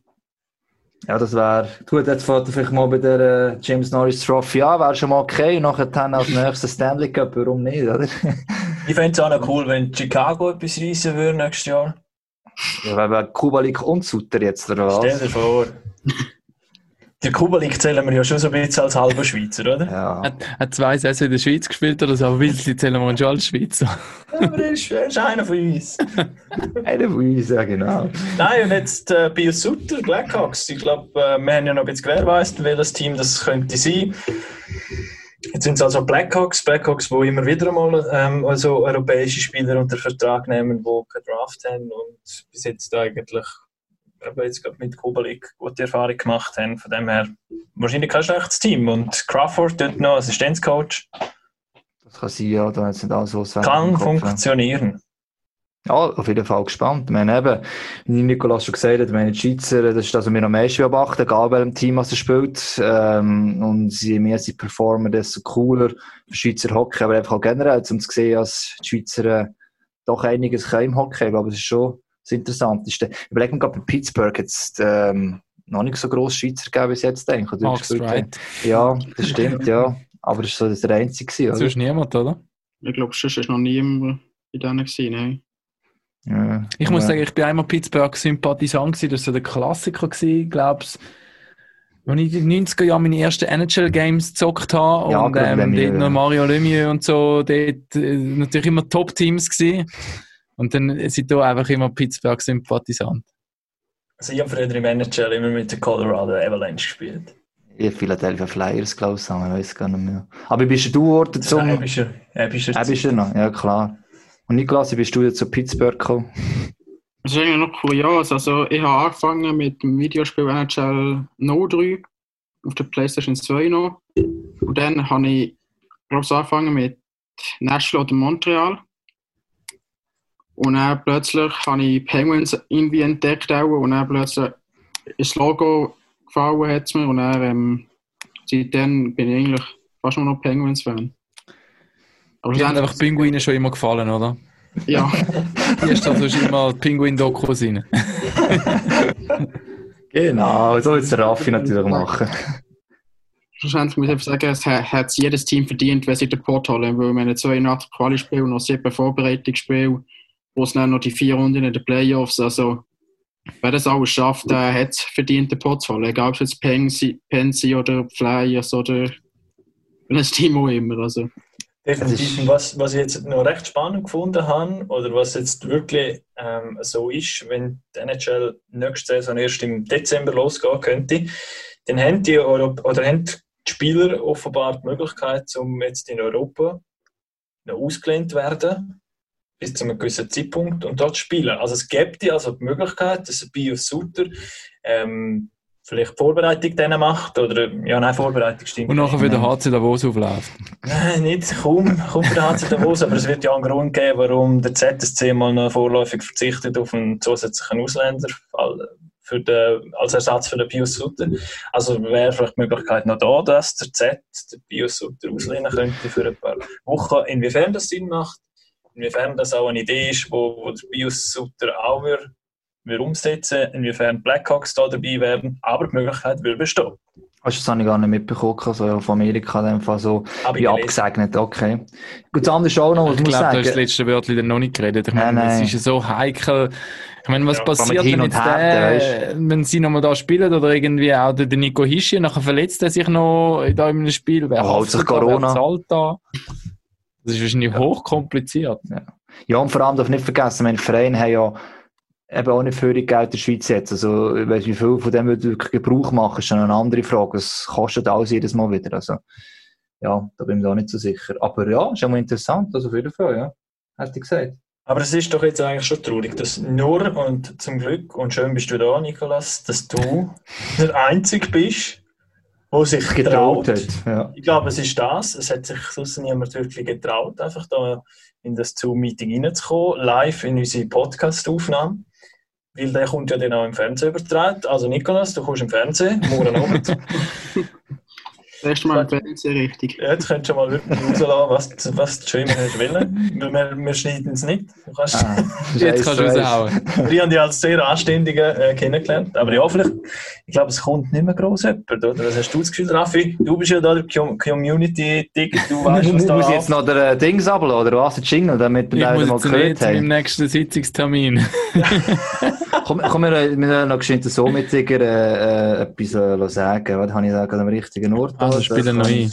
[SPEAKER 2] Ja, das wäre. Gut, jetzt fährt er vielleicht mal bei der äh, James Norris Trophy an, wäre schon mal okay. Und nachher dann als nächstes Stanley Cup, warum nicht, oder?
[SPEAKER 1] Ich fände es auch noch cool, wenn Chicago etwas reissen würde nächstes Jahr.
[SPEAKER 2] ja, weil wir Kubalik und Sutter jetzt, oder was?
[SPEAKER 1] Stell dir vor. Der Kubalik zählen wir ja schon so ein bisschen als halber Schweizer, oder?
[SPEAKER 2] Ja.
[SPEAKER 3] Hat, hat zwei Saisons in der Schweiz gespielt oder so, aber Wilsli zählen wir uns schon als Schweizer.
[SPEAKER 1] Aber er ist, er ist einer von uns.
[SPEAKER 2] Einer von uns, ja, genau.
[SPEAKER 1] Nein, und jetzt äh, Bill Sutter, Blackhawks. Ich glaube, äh, wir haben ja noch ein bisschen gewährleistet, welches Team das könnte sein. Jetzt sind es also Blackhawks, Blackhawks, die immer wieder einmal ähm, also europäische Spieler unter Vertrag nehmen, die keinen Draft haben und bis jetzt eigentlich eben jetzt gerade mit Kubalik gute Erfahrung gemacht haben. Von dem her wahrscheinlich kein schlechtes Team. Und Crawford dort noch Assistenzcoach.
[SPEAKER 2] Das kann sein, ja, da hat es nicht alles so
[SPEAKER 1] Kann funktionieren.
[SPEAKER 2] Ja, auf jeden Fall gespannt. Ich meine, eben, wie Nikolas schon gesagt hat, ich meine, die Schweizer, das ist das, was wir am meisten beobachten, egal welchem Team was er spielt. Ähm, und je mehr sie performen, desto cooler für Schweizer Hockey, aber einfach auch generell, um zu sehen, dass die Schweizer äh, doch einiges können im Hockey. Ich glaube, das ist schon das Interessanteste. Überleg mal gerade bei Pittsburgh jetzt, ähm, noch nicht so gross Schweizer gegeben bis jetzt, denke ich. oder?
[SPEAKER 3] Max
[SPEAKER 2] haben. Ja, das stimmt, ja. Aber das war so der einzige, oder?
[SPEAKER 3] Sonst niemand, oder?
[SPEAKER 6] Ich glaube, sonst ist noch niemand bei denen gewesen, nein.
[SPEAKER 2] Ja.
[SPEAKER 3] Ich muss
[SPEAKER 2] Ja.
[SPEAKER 3] sagen, ich bin einmal Pittsburgh-Sympathisant gewesen. Das war so der Klassiker gewesen, glaub's. Als ich in den 90er Jahren meine ersten NHL-Games gezockt habe
[SPEAKER 2] Ja,
[SPEAKER 3] und ähm,
[SPEAKER 2] Lemieux,
[SPEAKER 3] dort noch
[SPEAKER 2] ja.
[SPEAKER 3] Mario Lemieux und so, dort äh, natürlich immer Top-Teams gewesen. Und dann sind da einfach immer Pittsburgh-Sympathisant.
[SPEAKER 1] Also ich habe früher im NHL immer mit der Colorado Avalanche gespielt.
[SPEAKER 2] Ich habe Philadelphia Flyers, glaube ich, ich weiß gar nicht mehr. Aber bist du geworden
[SPEAKER 1] Zum
[SPEAKER 2] zum...
[SPEAKER 1] Ebischer. Ebischer
[SPEAKER 2] bist du noch? Ja, klar. Und Niklas, wie bist du jetzt zu Pittsburgh gekommen?
[SPEAKER 6] Das ist eigentlich noch kurios. Also, ich habe angefangen mit dem Videospiel NHL 03 auf der PlayStation 2 noch. Und dann habe ich, glaube ich, angefangen mit Nashville oder Montreal. Und dann plötzlich habe ich Penguins irgendwie entdeckt auch. Und dann plötzlich das Logo gefallen hat mir. Und dann, ähm, seitdem bin ich eigentlich fast nur noch Penguins-Fan. Aber
[SPEAKER 3] Mir haben einfach Pinguine schon immer gefallen, oder?
[SPEAKER 6] ja.
[SPEAKER 3] Hier ist da sonst immer Pinguin-Dokus rein.
[SPEAKER 2] Genau, so wird es der Raffi natürlich machen.
[SPEAKER 6] Schlussendlich muss ich einfach sagen, es hat hat jedes Team verdient, wenn sie den Port holen. Weil wir haben 82 Quali-Spiele und noch sieben Vorbereitungsspiele, wo es dann noch die vier Runden in den Playoffs. Also, wer das alles schafft, der hat es verdient, den Port zu holen. Egal ob es jetzt Pensi, Pensi oder Flyers oder welches Team auch immer. Also,
[SPEAKER 1] Definitiv. Und Was, was ich jetzt noch recht spannend gefunden habe, oder was jetzt wirklich ähm, so ist, wenn die NHL nächste Saison erst im Dezember losgehen könnte, dann haben die, Euro- oder haben die Spieler offenbar die Möglichkeit, um jetzt in Europa noch ausgelehnt zu werden, bis zu einem gewissen Zeitpunkt und dort zu spielen. Also es gibt die also die Möglichkeit, dass ein Bios Suter ähm, vielleicht Vorbereitung dann macht, oder, ja nein, Vorbereitung stimmt
[SPEAKER 3] Und nachher wieder HC Davos aufläuft.
[SPEAKER 1] Nein, nicht kaum, kaum für den HC Davos, aber es wird ja einen Grund geben, warum der ZSC mal noch vorläufig verzichtet auf einen zusätzlichen Ausländer für den, als Ersatz für den Pius Sutter. Also wäre vielleicht die Möglichkeit noch da, dass der Z den Pius Sutter auslehnen könnte für ein paar Wochen. Inwiefern das Sinn macht, inwiefern das auch eine Idee ist, wo, wo der Pius Sutter auch würde, würde umsetzen, inwiefern Blackhawks da dabei wären, aber die Möglichkeit würde bestehen.
[SPEAKER 2] Hast du das habe ich gar nicht mitbekommen, also von Amerika in dem Fall so
[SPEAKER 1] Aber
[SPEAKER 2] wie abgesegnet, okay. Gut, das andere ist auch noch, was
[SPEAKER 3] Ich
[SPEAKER 2] ich muss
[SPEAKER 3] glaube, da hast du das
[SPEAKER 2] sagen.
[SPEAKER 3] letzte Wörtchen dann noch nicht geredet. Ich meine, es ist ja so heikel. Ich meine, was
[SPEAKER 1] Ja,
[SPEAKER 3] passiert,
[SPEAKER 2] hin
[SPEAKER 3] wenn,
[SPEAKER 2] und
[SPEAKER 3] jetzt
[SPEAKER 2] her,
[SPEAKER 3] der, wenn sie nochmal da spielen oder irgendwie auch der, der Nico Hischi, nachher verletzt er sich noch da in einem Spiel. Wer
[SPEAKER 2] Oh, holt sich
[SPEAKER 3] da,
[SPEAKER 2] Corona.
[SPEAKER 3] Wer zahlt da? Das ist wahrscheinlich hochkompliziert.
[SPEAKER 2] Ja, und vor allem darf nicht vergessen, meine Vereine haben ja eben auch nicht viel Geld in der Schweiz jetzt. Also, ich weiss, wie viel von dem würde wirklich Gebrauch machen, ist schon eine andere Frage. Es kostet alles jedes Mal wieder. Also, ja, da bin ich mir auch nicht so sicher. Aber ja, ist ja mal interessant, also auf jeden Fall, ja. Hätte ich gesagt.
[SPEAKER 1] Aber es ist doch jetzt eigentlich schon traurig, dass nur und zum Glück, und schön bist du da, Nikolas, dass du der Einzige bist, der sich
[SPEAKER 2] Getraut
[SPEAKER 1] getraut.
[SPEAKER 2] hat. Ja.
[SPEAKER 1] Ich glaube, es ist das. Es hat sich sonst niemand wirklich getraut, einfach da in das Zoom-Meeting reinzukommen, live in unsere Podcast-Aufnahme. Weil der kommt ja dann auch im Fernsehen übertragen. Also Nikolas, du kommst im Fernsehen, morgen Abend.
[SPEAKER 6] das erste Mal im Fernsehen richtig.
[SPEAKER 1] Ja, Jetzt könntest du mal wirklich rauslassen, was, was du schon immer hast wollen. Wir, wir schneiden es nicht. Du kannst,
[SPEAKER 2] Ah,
[SPEAKER 3] Jetzt kannst du raushauen.
[SPEAKER 1] Wir haben dich als sehr Anständigen äh, kennengelernt. Aber ja, vielleicht, ich glaube, es kommt nicht mehr groß jemand, oder? Was hast du das Gefühl, Raffi? Du bist ja da der Com- Community-Tick, du weißt, was
[SPEAKER 2] Muss
[SPEAKER 1] da
[SPEAKER 2] ich jetzt noch der äh, Dings abladen, oder was? Der Jingle, damit wir
[SPEAKER 3] Ich
[SPEAKER 2] den
[SPEAKER 3] muss
[SPEAKER 2] mal gehört
[SPEAKER 3] zu meinem
[SPEAKER 2] haben.
[SPEAKER 3] nächsten Sitzungstermin.
[SPEAKER 2] Komm, komm wir, wir müssen noch geschwind so mit dir äh, äh, etwas äh, sagen. Was habe ich da gerade am richtigen Ort?
[SPEAKER 3] Also spielen noch ein.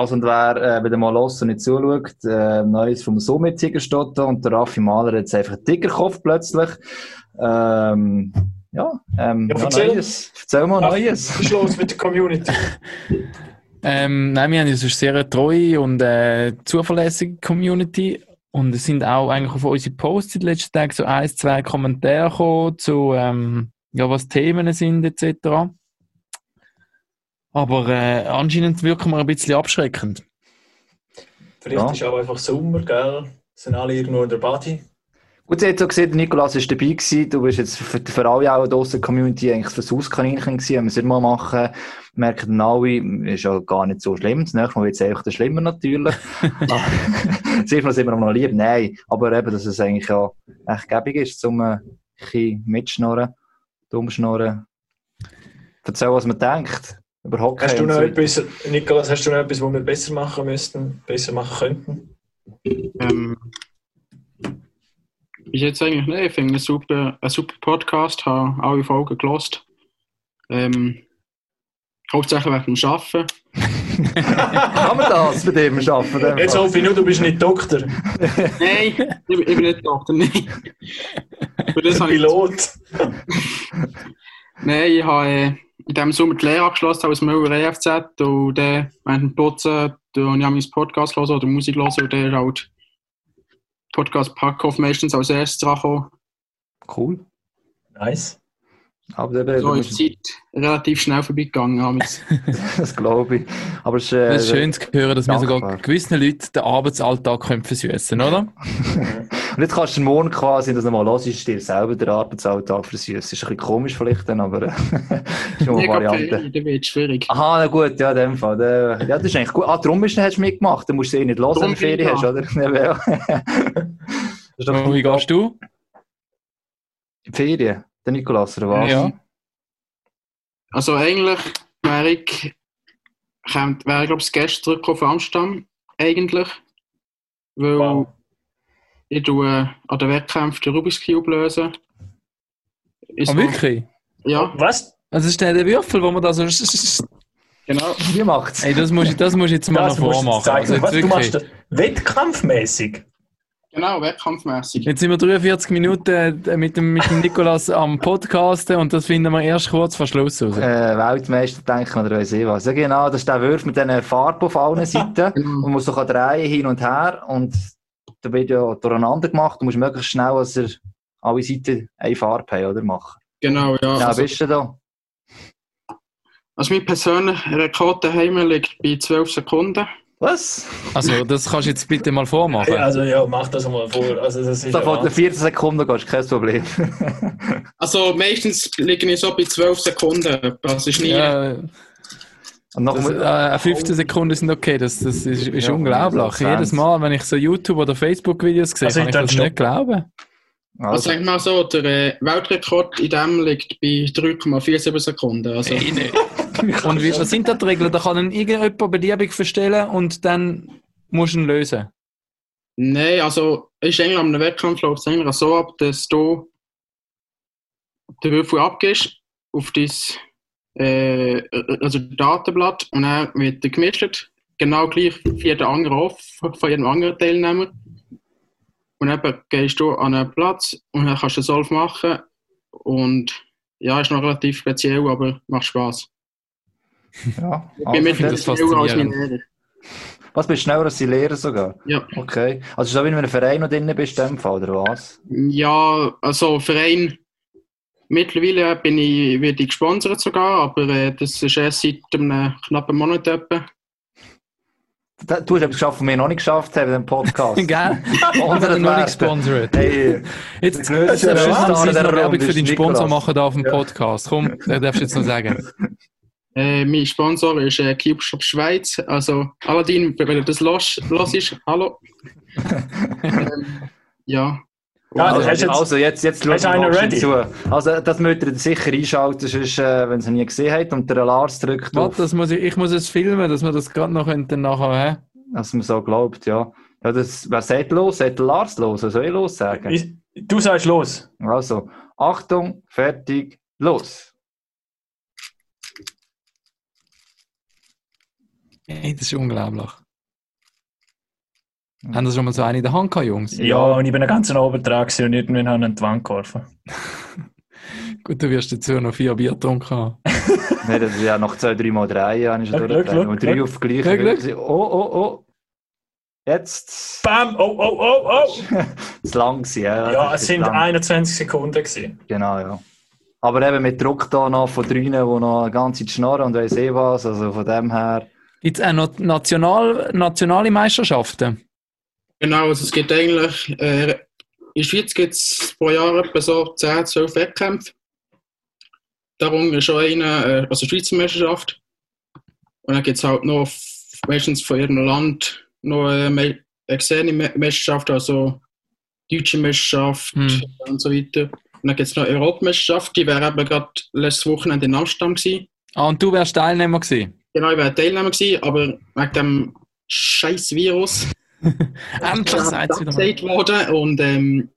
[SPEAKER 2] Also, und wer äh, wieder mal los und nicht zuschaut, äh, Neues vom Summit-Tiger steht da und der Raffi Mahler hat jetzt einfach einen Tigerkopf plötzlich. Ähm, ja, ähm,
[SPEAKER 1] Ja,
[SPEAKER 2] ja,
[SPEAKER 1] erzähl.
[SPEAKER 2] Neues. Erzähl mal Neues.
[SPEAKER 1] Was ist los mit der Community?
[SPEAKER 3] Ähm, nein, wir haben ja sonst sehr eine treue und äh, zuverlässige Community. Und es sind auch eigentlich auf unsere Posts in den letzten Tagen so ein, zwei Kommentare gekommen zu, ähm, ja, was Themen sind, etc. Aber äh, anscheinend wirken wir ein bisschen abschreckend.
[SPEAKER 1] Vielleicht
[SPEAKER 2] Ja.
[SPEAKER 1] ist auch einfach Sommer, gell? Sind alle irgendwo in der Body.
[SPEAKER 2] Gut, ihr habt ja gesehen, der Nikolaus war dabei gewesen. Du bist jetzt für, für alle auch in der Community eigentlich das Hauskaninchen gewesen. Haben wir es mal machen. Merken dann alle, ist ja gar nicht so schlimm. Das nächste Mal wird es einfach schlimmer natürlich. das erste Mal sind wir noch lieb. Nein. Aber eben, dass es eigentlich ja echt gäbig ist, zum äh, ein bisschen mitschnorren, dumm schnorren. Erzähl, was man denkt. über Hockey
[SPEAKER 1] Hast du noch
[SPEAKER 2] so.
[SPEAKER 1] etwas, Nikolas, hast du noch etwas, was wir besser machen müssten, besser machen könnten?
[SPEAKER 6] Ähm, bis jetzt eigentlich nicht. Ich finde einen super, einen super Podcast, habe alle Folgen gelost. Ähm, hauptsächlich wegen dem Arbeiten.
[SPEAKER 2] Kann man das bei dem arbeiten?
[SPEAKER 1] Jetzt hoffe ich nur, du bist nicht Doktor,
[SPEAKER 6] Nein, ich, ich bin nicht Doktor, nein. Für das habe ich,
[SPEAKER 1] Pilot.
[SPEAKER 6] nein, ich habe äh, in diesem Sommer die Lehre abgeschlossen als Müller EFZ und dann während dem Putzen habe ich auch meinen Podcast hören oder Musik hören und dann ist halt Podcast Packoff meistens als erstes dran.
[SPEAKER 2] Cool.
[SPEAKER 1] Nice.
[SPEAKER 2] Aber der,
[SPEAKER 6] So
[SPEAKER 2] du
[SPEAKER 6] ist die Zeit relativ schnell vorbeigegangen.
[SPEAKER 2] das glaube ich. Aber es ist, äh,
[SPEAKER 3] Das ist schön zu hören, dass wir
[SPEAKER 2] dankbar.
[SPEAKER 3] sogar gewissen Leuten den Arbeitsalltag können versüßen oder?
[SPEAKER 2] Und jetzt kannst du morgen quasi das nochmal los, ist dir selber der Arbeitsalltag versüßen. Ist ein bisschen komisch vielleicht dann, aber äh, ist schon eine
[SPEAKER 6] Mega
[SPEAKER 2] Variante.
[SPEAKER 6] Ferien, dann wird schwierig.
[SPEAKER 2] Aha, na gut, ja, in dem Fall. Der, ja, das ist eigentlich gut. Ah, darum du, hast du mitgemacht. Dann musst du eh nicht hören, wenn du Ferien hast, oder? Ja, ja. Das
[SPEAKER 3] wie gehst du?
[SPEAKER 2] In Ferien, der Nikolaus, oder was?
[SPEAKER 3] Ja.
[SPEAKER 6] Also eigentlich wäre ich, kommt- wäre ich glaube ich gestern zurück auf Amsterdam, eigentlich. Weil
[SPEAKER 1] Wow.
[SPEAKER 6] ich tue äh, an den Wettkämpfen den Rubik's Cube lösen. Ist
[SPEAKER 3] Ah,
[SPEAKER 6] so-
[SPEAKER 3] wirklich?
[SPEAKER 6] Ja,
[SPEAKER 1] Was?
[SPEAKER 3] Also ist der der Würfel, wo man da so...
[SPEAKER 6] genau.
[SPEAKER 2] Wie macht's?
[SPEAKER 3] Ey, das muss ich, das muss ich jetzt mal
[SPEAKER 1] Das
[SPEAKER 3] noch
[SPEAKER 1] musst du
[SPEAKER 3] vormachen. Also
[SPEAKER 1] Was,
[SPEAKER 3] jetzt,
[SPEAKER 1] du machst
[SPEAKER 3] wirklich.
[SPEAKER 1] das wettkampfmäßig?
[SPEAKER 6] Genau, wettkampfmäßig.
[SPEAKER 3] jetzt sind wir 43 Minuten äh, mit dem, mit dem Nikolas am Podcasten und das finden wir erst kurz vor Schluss raus.
[SPEAKER 2] Äh, Weltmeister denken oder weiss ich was. Ja, genau, das ist der Wurf mit diesen Farben auf allen Seiten.
[SPEAKER 6] Genau.
[SPEAKER 2] Man muss so drehen hin und her und da wird ja durcheinander gemacht. Du musst möglichst schnell, dass er alle Seiten eine Farbe haben, oder? Machen.
[SPEAKER 6] Genau, ja.
[SPEAKER 2] Ja,
[SPEAKER 6] Also,
[SPEAKER 2] bist du da?
[SPEAKER 6] also mein persönlicher Rekord daheim liegt bei 12 Sekunden.
[SPEAKER 2] Was?
[SPEAKER 3] Also das kannst du jetzt bitte mal vormachen.
[SPEAKER 1] Hey, also ja, mach das mal vor. Also, das ist
[SPEAKER 2] Da
[SPEAKER 1] ja Wahnsinn.
[SPEAKER 2] 14 Sekunden gehst, kein Problem.
[SPEAKER 6] Also meistens liege ich so bei 12 Sekunden. Das ist nie...
[SPEAKER 3] Ja,
[SPEAKER 2] Und noch
[SPEAKER 3] das, äh, 15 Sekunden sind okay, das, das ist, ist
[SPEAKER 2] Ja,
[SPEAKER 3] unglaublich.
[SPEAKER 2] 20.
[SPEAKER 3] Jedes Mal, wenn ich so YouTube- oder Facebook-Videos sehe,
[SPEAKER 1] Also,
[SPEAKER 3] kann ich
[SPEAKER 1] ich
[SPEAKER 3] das nicht glauben.
[SPEAKER 6] Also
[SPEAKER 2] also,
[SPEAKER 6] sag mal so, der äh, Weltrekord in dem liegt bei 3,47 Sekunden. Also,
[SPEAKER 3] Und wie, was sind da die Regeln? Da kann dann irgendjemand beliebig verstellen und dann musst du ihn lösen.
[SPEAKER 6] Nein, also ist eigentlich am Wettkampf läuft es eigentlich so ab, dass du den Würfel abgibst auf dein äh, also Datenblatt und dann wird er gemischt. Genau gleich wie der andere auch von jedem anderen Teilnehmer. Und dann gehst du an einen Platz und dann kannst du Solve machen. Und ja, ist noch relativ speziell, aber macht Spaß.
[SPEAKER 2] Ja.
[SPEAKER 6] Ich bin
[SPEAKER 2] Also,
[SPEAKER 6] mittlerweile
[SPEAKER 3] das
[SPEAKER 6] schneller als mein
[SPEAKER 3] faszinierend.
[SPEAKER 6] Lehrer.
[SPEAKER 2] was bist du schneller als die Lehrer sogar?
[SPEAKER 6] Ja.
[SPEAKER 2] Okay. Also so wie in einem Verein noch drin bist, in dem Fall, oder was?
[SPEAKER 6] Ja, also Verein. Mittlerweile bin ich, werde ich gesponsert sogar, aber äh, das ist erst seit einem knappen Monat etwa.
[SPEAKER 2] Da- Du hast etwas geschafft, was wir noch nicht geschafft haben in dem Podcast.
[SPEAKER 3] Gell?
[SPEAKER 2] Den
[SPEAKER 3] noch nicht gesponsert.
[SPEAKER 2] Hey,
[SPEAKER 3] Jetzt
[SPEAKER 2] der
[SPEAKER 3] noch Werbung
[SPEAKER 2] Runde
[SPEAKER 3] für
[SPEAKER 2] ist
[SPEAKER 3] deinen Sponsor
[SPEAKER 2] Nicolas.
[SPEAKER 3] machen da auf dem Podcast. Komm, das darfst du jetzt noch sagen.
[SPEAKER 6] Äh, mein Sponsor ist äh, Cube Shop Schweiz. Also Aladdin, wenn du das los, los ist, hallo. ähm, ja.
[SPEAKER 1] Ja,
[SPEAKER 2] also,
[SPEAKER 1] hast jetzt-
[SPEAKER 2] also jetzt, jetzt
[SPEAKER 1] hast
[SPEAKER 2] schauen
[SPEAKER 1] du einen
[SPEAKER 2] wir
[SPEAKER 1] ready?
[SPEAKER 2] zu. Also das müsst ihr sicher einschalten, sonst, äh, wenn ihr es nie gesehen habt und der Lars drückt
[SPEAKER 3] Warte,
[SPEAKER 2] auf,
[SPEAKER 3] das muss ich, ich muss es filmen, dass wir das gerade noch könnten nachher, hä?
[SPEAKER 2] dass man so glaubt, ja. Ja, das, wer sagt los? Sagt Lars los? Was soll ich los sagen?
[SPEAKER 1] Ich- Du sagst los.
[SPEAKER 2] Also, Achtung, fertig, los.
[SPEAKER 3] Hey, das ist unglaublich. Haben das schon mal so eine in der Hand gehabt, Jungs?
[SPEAKER 1] Ja, und ich bin den ganzen Abend dran gewesen und irgendwann habe ich an die Wand geworfen.
[SPEAKER 3] Gut, du wirst dazu noch vier Bier getrunken haben.
[SPEAKER 2] Nein, das ist ja nach zwei, drei Mal drei habe ich schon
[SPEAKER 1] Glück,
[SPEAKER 2] durchgegangen.
[SPEAKER 1] Glück,
[SPEAKER 2] Und drei
[SPEAKER 1] Glück.
[SPEAKER 2] auf gleich.
[SPEAKER 3] Glück, Glück.
[SPEAKER 2] Oh, oh, oh. Jetzt.
[SPEAKER 1] Bam! Oh, oh, oh, oh!
[SPEAKER 2] zu lang gewesen, ja.
[SPEAKER 1] Ja, es sind
[SPEAKER 2] lang.
[SPEAKER 1] 21 Sekunden gewesen.
[SPEAKER 2] Genau, ja. Aber eben mit Druck da noch von drinnen, wo noch eine ganze Zeit schnarren und weiss eh was. Also von dem her.
[SPEAKER 3] Gibt es auch noch National, nationale Meisterschaften?
[SPEAKER 6] Genau, also es gibt eigentlich, äh, in der Schweiz gibt es pro Jahr etwa so 10, 12 Wettkämpfe. Darum ist schon eine, äh, also Schweizer Meisterschaft. Und dann gibt es halt noch meistens von jedem Land noch eine, Me Meisterschaft, also deutsche Meisterschaft
[SPEAKER 3] Hm.
[SPEAKER 6] und so weiter. Und dann gibt es noch eine Europameisterschaft, die wäre eben gerade letztes Wochenende in Amsterdam gewesen.
[SPEAKER 3] Ah, und du wärst Teilnehmer gewesen?
[SPEAKER 6] Genau, ich wäre Teilnehmer gewesen, aber wegen dem scheiß Virus
[SPEAKER 3] Endlich seid ihr wieder
[SPEAKER 6] worden. Und, ähm,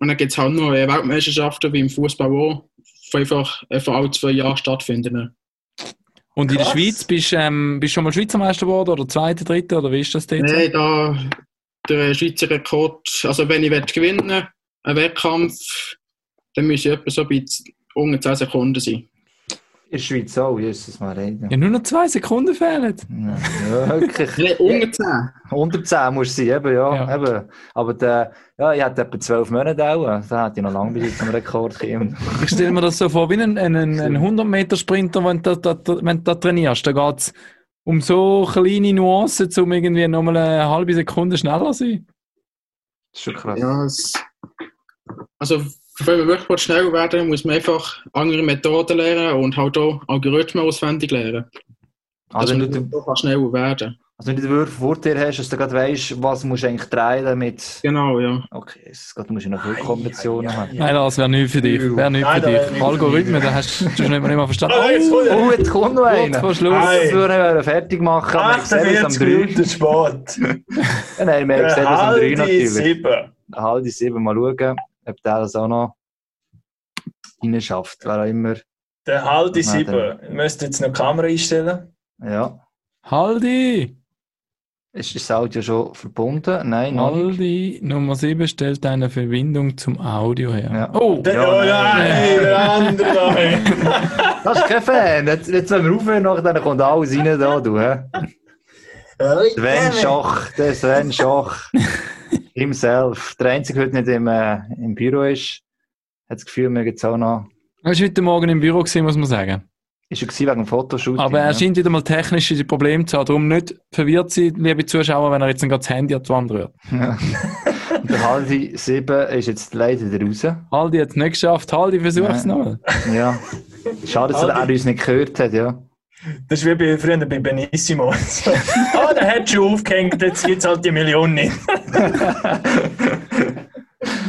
[SPEAKER 6] und dann gibt es halt noch Weltmeisterschaften wie im Fußball auch, die einfach äh, vor alle zwei Jahren stattfinden.
[SPEAKER 3] Und in der. Schweiz bist du ähm, bist du schon mal Schweizer Meister geworden oder zweite, dritte oder wie ist das dort?
[SPEAKER 6] Nein, da der Schweizer Rekord, also wenn ich gewinnen will, einen Wettkampf, dann müssen ich etwa so bei unter 10 Sekunden sein.
[SPEAKER 2] In der Schweiz auch, Jesus Maria.
[SPEAKER 3] Ja, nur noch zwei Sekunden fehlen.
[SPEAKER 2] Ja, ja, wirklich.
[SPEAKER 6] Nein, unter 10.
[SPEAKER 2] Unter 10 muss es sein, eben, ja.
[SPEAKER 3] Ja.
[SPEAKER 2] Eben. Aber der, ja, ich hatte etwa 12 Monate auch. Da hätte ich noch lange bis ich zum Rekord gekommen.
[SPEAKER 3] Ich stelle mir das so vor, wie ein, ein, ein, ein 100-Meter-Sprinter, wenn du da, da, wenn du da trainierst. Da geht es um so kleine Nuancen, um irgendwie nochmal eine halbe Sekunde schneller zu sein.
[SPEAKER 2] Das ist schon krass.
[SPEAKER 6] Ja, es, also wenn man wirklich schnell werden muss man einfach andere Methoden lernen und halt auch Algorithmen auswendig lernen.
[SPEAKER 2] Also,
[SPEAKER 6] Also,
[SPEAKER 2] wenn du,
[SPEAKER 6] man doch schneller werden.
[SPEAKER 2] also wenn du den Würfel vor dir hast, dass du gerade weißt, was musst du eigentlich drehen, damit.
[SPEAKER 6] Genau, ja.
[SPEAKER 2] Okay, es geht, du musst ja noch viele Kombinationen haben.
[SPEAKER 3] Nein, das wäre nichts für dich. Wäre nichts für dich. Algorithmen, da hast du schon nicht mehr nicht verstanden.
[SPEAKER 1] Jetzt kommt.
[SPEAKER 2] Oh, jetzt kommt noch
[SPEAKER 3] Kurz
[SPEAKER 2] einer.
[SPEAKER 3] vor Schluss.
[SPEAKER 2] Das würden wir fertig machen. aber ich sehe es am
[SPEAKER 1] 48
[SPEAKER 2] drei.
[SPEAKER 1] Minuten spät.
[SPEAKER 2] Ja, Nein, wir haben gesehen, das am 3
[SPEAKER 1] Halbe
[SPEAKER 2] natürlich.
[SPEAKER 1] sieben.
[SPEAKER 2] Halb sieben mal schauen, ob der das auch noch reinschafft. Wer auch immer.
[SPEAKER 1] Der sieben. Ich müsste jetzt noch die Kamera einstellen.
[SPEAKER 2] Ja.
[SPEAKER 3] Haldi!
[SPEAKER 2] Ist das Audio schon verbunden? Nein, noch nicht.
[SPEAKER 3] Haldi Nummer 7 stellt eine Verbindung zum Audio her.
[SPEAKER 2] Ja.
[SPEAKER 3] Oh!
[SPEAKER 1] Der,
[SPEAKER 2] Ja,
[SPEAKER 1] oh
[SPEAKER 2] nein.
[SPEAKER 1] nein, der andere.
[SPEAKER 2] Das ist kein Fan. Jetzt, jetzt wenn wir aufhören, dann kommt alles rein da, du. Hä? Sven Schach, der Sven Schach. Himself. Der Einzige, der heute nicht im, äh, im Büro ist, hat das Gefühl, wir jetzt auch noch.
[SPEAKER 3] Er war heute Morgen im Büro, gewesen, muss man sagen.
[SPEAKER 2] Ist er gewesen wegen dem Fotoshooting?
[SPEAKER 3] Aber er
[SPEAKER 2] ja.
[SPEAKER 3] scheint wieder mal technische Probleme zu haben. Darum nicht verwirrt sein, liebe Zuschauer, wenn er jetzt gerade das Handy an die Wand rührt.
[SPEAKER 2] Und der Haldi 7 ist jetzt leider raus.
[SPEAKER 3] Haldi hat es nicht geschafft. Haldi, versuch's
[SPEAKER 2] Nein.
[SPEAKER 3] nochmal.
[SPEAKER 2] Ja. Schade, dass er uns nicht gehört hat, ja.
[SPEAKER 1] Das ist wie bei, früher bei Benissimo. So. Ah, der hat schon aufgehängt, jetzt gibt es halt die Million nicht.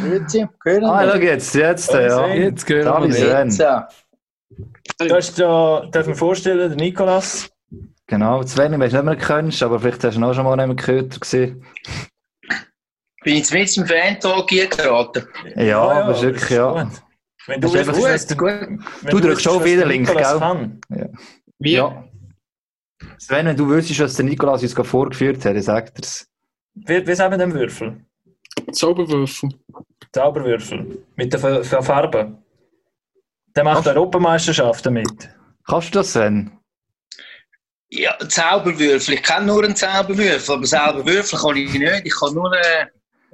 [SPEAKER 8] Grüezi, hören
[SPEAKER 2] Ah, schau jetzt, jetzt,
[SPEAKER 1] Oh,
[SPEAKER 2] ja.
[SPEAKER 3] Jetzt gehören
[SPEAKER 2] Halli
[SPEAKER 3] wir.
[SPEAKER 8] Jetzt, äh,
[SPEAKER 1] Da ist da, darf man vorstellen, der Nikolas.
[SPEAKER 2] Genau, Sven, ich weiß nicht mehr kennst, aber vielleicht hast du ihn auch schon mal nicht mehr gehört gesehen.
[SPEAKER 8] bin ich mit dem Fan-Talk hier geraten.
[SPEAKER 2] Ja, das ist wirklich, ja.
[SPEAKER 1] gut. Wenn du
[SPEAKER 2] Das ist
[SPEAKER 1] der-
[SPEAKER 8] Gut,
[SPEAKER 1] wenn
[SPEAKER 2] Du drückst schon wieder
[SPEAKER 1] der
[SPEAKER 2] Link,
[SPEAKER 1] Nikolas
[SPEAKER 2] gell?
[SPEAKER 1] kann.
[SPEAKER 6] Wie?
[SPEAKER 2] Ja. Sven, wenn du wüsstest, was der Nikolaus uns vorgeführt hat, dann sagt er es.
[SPEAKER 1] Wie, wie sagen wir den Würfel?
[SPEAKER 6] Zauberwürfel.
[SPEAKER 1] Zauberwürfel. Mit der Ver- Ver- Farbe. Der macht Europameisterschaften mit.
[SPEAKER 2] Kannst du das, Sven?
[SPEAKER 8] Ja, Zauberwürfel. Ich kenne nur einen Zauberwürfel, aber selber Würfel kann ich nicht. Ich kann nur, äh,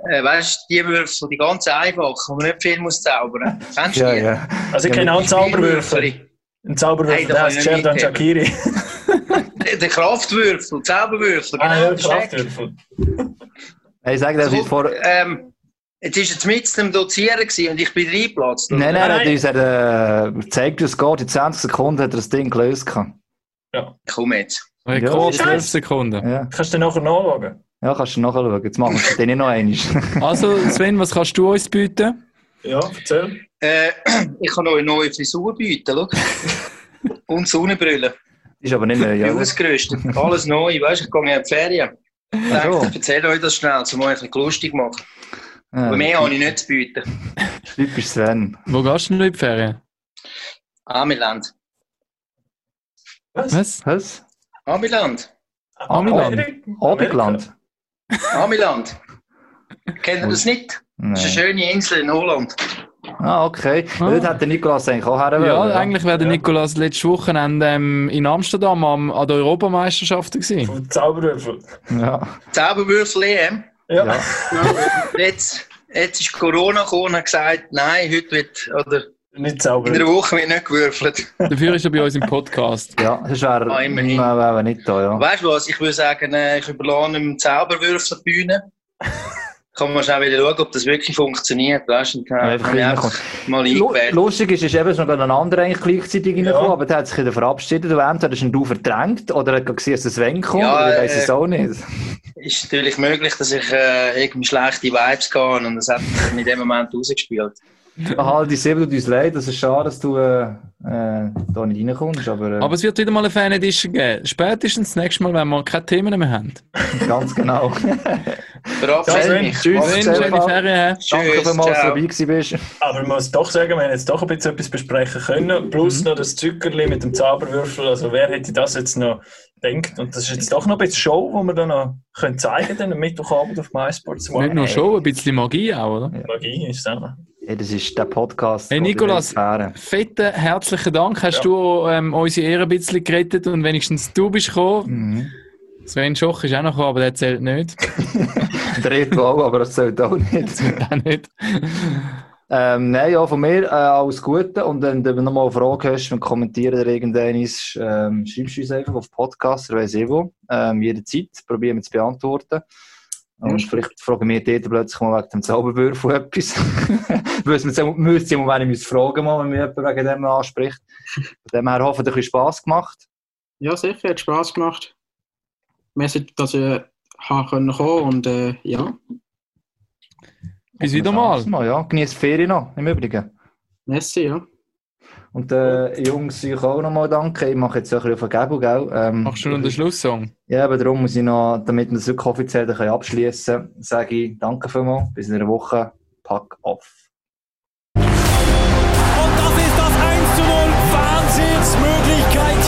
[SPEAKER 8] äh, weißt du, die Würfel, die ganz einfach, wo man nicht viel muss zaubern. Kennst du
[SPEAKER 2] Ja,
[SPEAKER 8] die?
[SPEAKER 2] ja.
[SPEAKER 1] Also ich
[SPEAKER 2] Ja,
[SPEAKER 1] kenne auch einen Zauberwürfel. Ein Zauberwürfel,
[SPEAKER 8] Hey, da
[SPEAKER 1] der
[SPEAKER 8] kann
[SPEAKER 1] heißt
[SPEAKER 8] ich nicht
[SPEAKER 1] Sherdan
[SPEAKER 8] mitgeben.
[SPEAKER 1] Shakiri.
[SPEAKER 8] Der Kraftwürfel, Zauberwürfel, genau.
[SPEAKER 1] Ah ja,
[SPEAKER 8] das ist.
[SPEAKER 1] Kraftwürfel.
[SPEAKER 2] Hey, sag dir,
[SPEAKER 8] So,
[SPEAKER 2] vor...
[SPEAKER 8] ähm, jetzt war jetzt mit dem Dozieren und ich bin reingeplatzt.
[SPEAKER 2] Nein, nein, er hat uns äh, gezeigt, wie es geht. In 20 Sekunden hat er das Ding gelöst. gehabt.
[SPEAKER 8] Komm jetzt.
[SPEAKER 3] Rekord
[SPEAKER 2] Ja,
[SPEAKER 3] 12 Sekunden.
[SPEAKER 2] Ja.
[SPEAKER 1] Kannst du den nachher nachschauen?
[SPEAKER 2] ja, kannst du nachschauen. Jetzt machen wir es dann nicht noch einmal.
[SPEAKER 3] Also, Sven, was kannst du uns bieten?
[SPEAKER 1] Ja, erzähl.
[SPEAKER 8] Äh, ich kann euch eine neue Frisur bieten, schau. und Sonnenbrille.
[SPEAKER 2] Ist aber nicht mehr,
[SPEAKER 8] Ja, ausgerüstet. Alles neu, weißt du, ich gehe in die Ferien. Ich
[SPEAKER 2] so.
[SPEAKER 8] erzähle euch das schnell, um euch ein bisschen lustig machen.
[SPEAKER 2] Ja,
[SPEAKER 8] Aber mehr habe ich nicht zu bieten.
[SPEAKER 2] Typisch Sven.
[SPEAKER 3] Wo gehst du denn in die Ferien?
[SPEAKER 8] Amiland.
[SPEAKER 1] Was?
[SPEAKER 3] Was?
[SPEAKER 2] Was?
[SPEAKER 8] Amiland.
[SPEAKER 3] Amiland.
[SPEAKER 2] Abendland?
[SPEAKER 8] Amiland. Kennt ihr das nicht? Das ist eine schöne Insel in Holland.
[SPEAKER 2] Ah, okay.
[SPEAKER 3] Ah.
[SPEAKER 2] Dort hat der Nikolaus eigentlich auch
[SPEAKER 3] Ja,
[SPEAKER 2] wollen,
[SPEAKER 3] eigentlich wäre der
[SPEAKER 1] Ja.
[SPEAKER 3] Nikolaus letztes Wochenende ähm, in Amsterdam am, an der Europameisterschaft gewesen.
[SPEAKER 1] Von Zauberwürfel.
[SPEAKER 2] Ja.
[SPEAKER 8] Zauberwürfel EM.
[SPEAKER 1] Ja.
[SPEAKER 2] Ja.
[SPEAKER 8] Jetzt, jetzt ist Corona gekommen und hat gesagt, nein, heute wird, oder
[SPEAKER 1] Nicht
[SPEAKER 8] in einer
[SPEAKER 1] Zauberwürfel.
[SPEAKER 8] Woche wird nicht gewürfelt.
[SPEAKER 3] Dafür ist er bei uns im Podcast.
[SPEAKER 2] Ja, das wäre
[SPEAKER 8] Ah, immerhin.
[SPEAKER 2] wär, wär nicht da, ja.
[SPEAKER 8] Weißt du was, ich würde sagen, ich überlasse ihm Zauberwürfel die Bühne. Kann man schnell wieder schauen, ob das wirklich funktioniert. Weißt du, und, äh,
[SPEAKER 2] einfach
[SPEAKER 8] einfach
[SPEAKER 2] reinkommen.
[SPEAKER 8] mal.
[SPEAKER 2] Lustig ist, ist eben, es ist noch ein anderer eigentlich gleichzeitig
[SPEAKER 1] Ja.
[SPEAKER 2] aber der hat sich wieder verabschiedet und entweder ist du verdrängt oder er hat gesehen, dass es Sven kommt,
[SPEAKER 8] Ja,
[SPEAKER 2] oder ich weiß
[SPEAKER 8] äh,
[SPEAKER 2] es auch nicht.
[SPEAKER 8] Ist natürlich möglich, dass ich äh, irgendwie schlechte Vibes gehe und das hat sich in dem Moment rausgespielt.
[SPEAKER 2] Halt, die Sebo tut uns leid. Das ist schade, dass du äh, äh, da nicht reinkommst. Aber, äh,
[SPEAKER 3] Aber es wird wieder mal eine Fan Edition geben. Spätestens das nächste Mal, wenn wir keine Themen mehr haben.
[SPEAKER 2] ganz genau.
[SPEAKER 8] Verabschiede
[SPEAKER 2] Sven,
[SPEAKER 8] mich.
[SPEAKER 2] tschüss. Stefan.
[SPEAKER 3] schöne Ferien.
[SPEAKER 2] Danke
[SPEAKER 8] Tschüss,
[SPEAKER 2] vielmals, dass du dabei bist.
[SPEAKER 1] Aber man muss doch sagen, wir haben jetzt doch ein bisschen etwas besprechen können. Plus noch das Zuckerli mit dem Zauberwürfel. Also wer hätte das jetzt noch gedacht? Und das ist jetzt doch noch ein bisschen Show, die wir dann noch können zeigen können, am Mittwochabend auf MySports
[SPEAKER 3] Nicht nur schon, ein bisschen Magie auch, oder?
[SPEAKER 1] Magie ist es.
[SPEAKER 2] Ja, das ist der Podcast.
[SPEAKER 3] Hey,
[SPEAKER 2] wären.
[SPEAKER 3] Fetten herzlichen Dank. Hast
[SPEAKER 1] Ja.
[SPEAKER 3] du ähm, unsere Ehre ein bisschen gerettet und wenigstens du bist gekommen.
[SPEAKER 2] Mhm.
[SPEAKER 3] Sven Schoch ist auch noch gekommen, aber der zählt nicht.
[SPEAKER 2] Der Reto auch, aber das zählt auch nicht.
[SPEAKER 3] Der nicht.
[SPEAKER 2] Ähm, nein, ja, von mir äh, alles Gute. Und wenn du noch mal eine Frage hast, wenn kommentieren oder irgendeines, ähm, schreibst du uns einfach auf Podcast oder weiss ich wo. Ähm, jederzeit. Probieren wir zu beantworten. Und
[SPEAKER 6] Ja.
[SPEAKER 2] vielleicht fragen wir dort plötzlich mal wegen dem Zauberwürfel etwas. Müsste ich mal, wenn ich fragen mal, wenn mich jemand wegen dem anspricht. Von dem her hoffentlich ein bisschen Spass gemacht.
[SPEAKER 6] Ja, sicher, hat Spass gemacht. Merci, dass ich habe können kommen und äh, ja,
[SPEAKER 3] Bis wieder mal.
[SPEAKER 2] mal ja. Genießt die Ferien noch, im Übrigen.
[SPEAKER 6] merci, ja.
[SPEAKER 2] Und äh, Jungs, euch auch nochmal danke. Ich mache jetzt ein bisschen auf Vergebung, gell? Ähm,
[SPEAKER 3] Machst du noch den Schlusssong?
[SPEAKER 2] Ja, aber darum muss ich noch, damit wir das wirklich offiziell abschließen können, sage ich danke vielmals. Bis in einer Woche. Pack off.
[SPEAKER 4] Und das ist das 1 zu 0. Wahnsinnsmöglichkeit.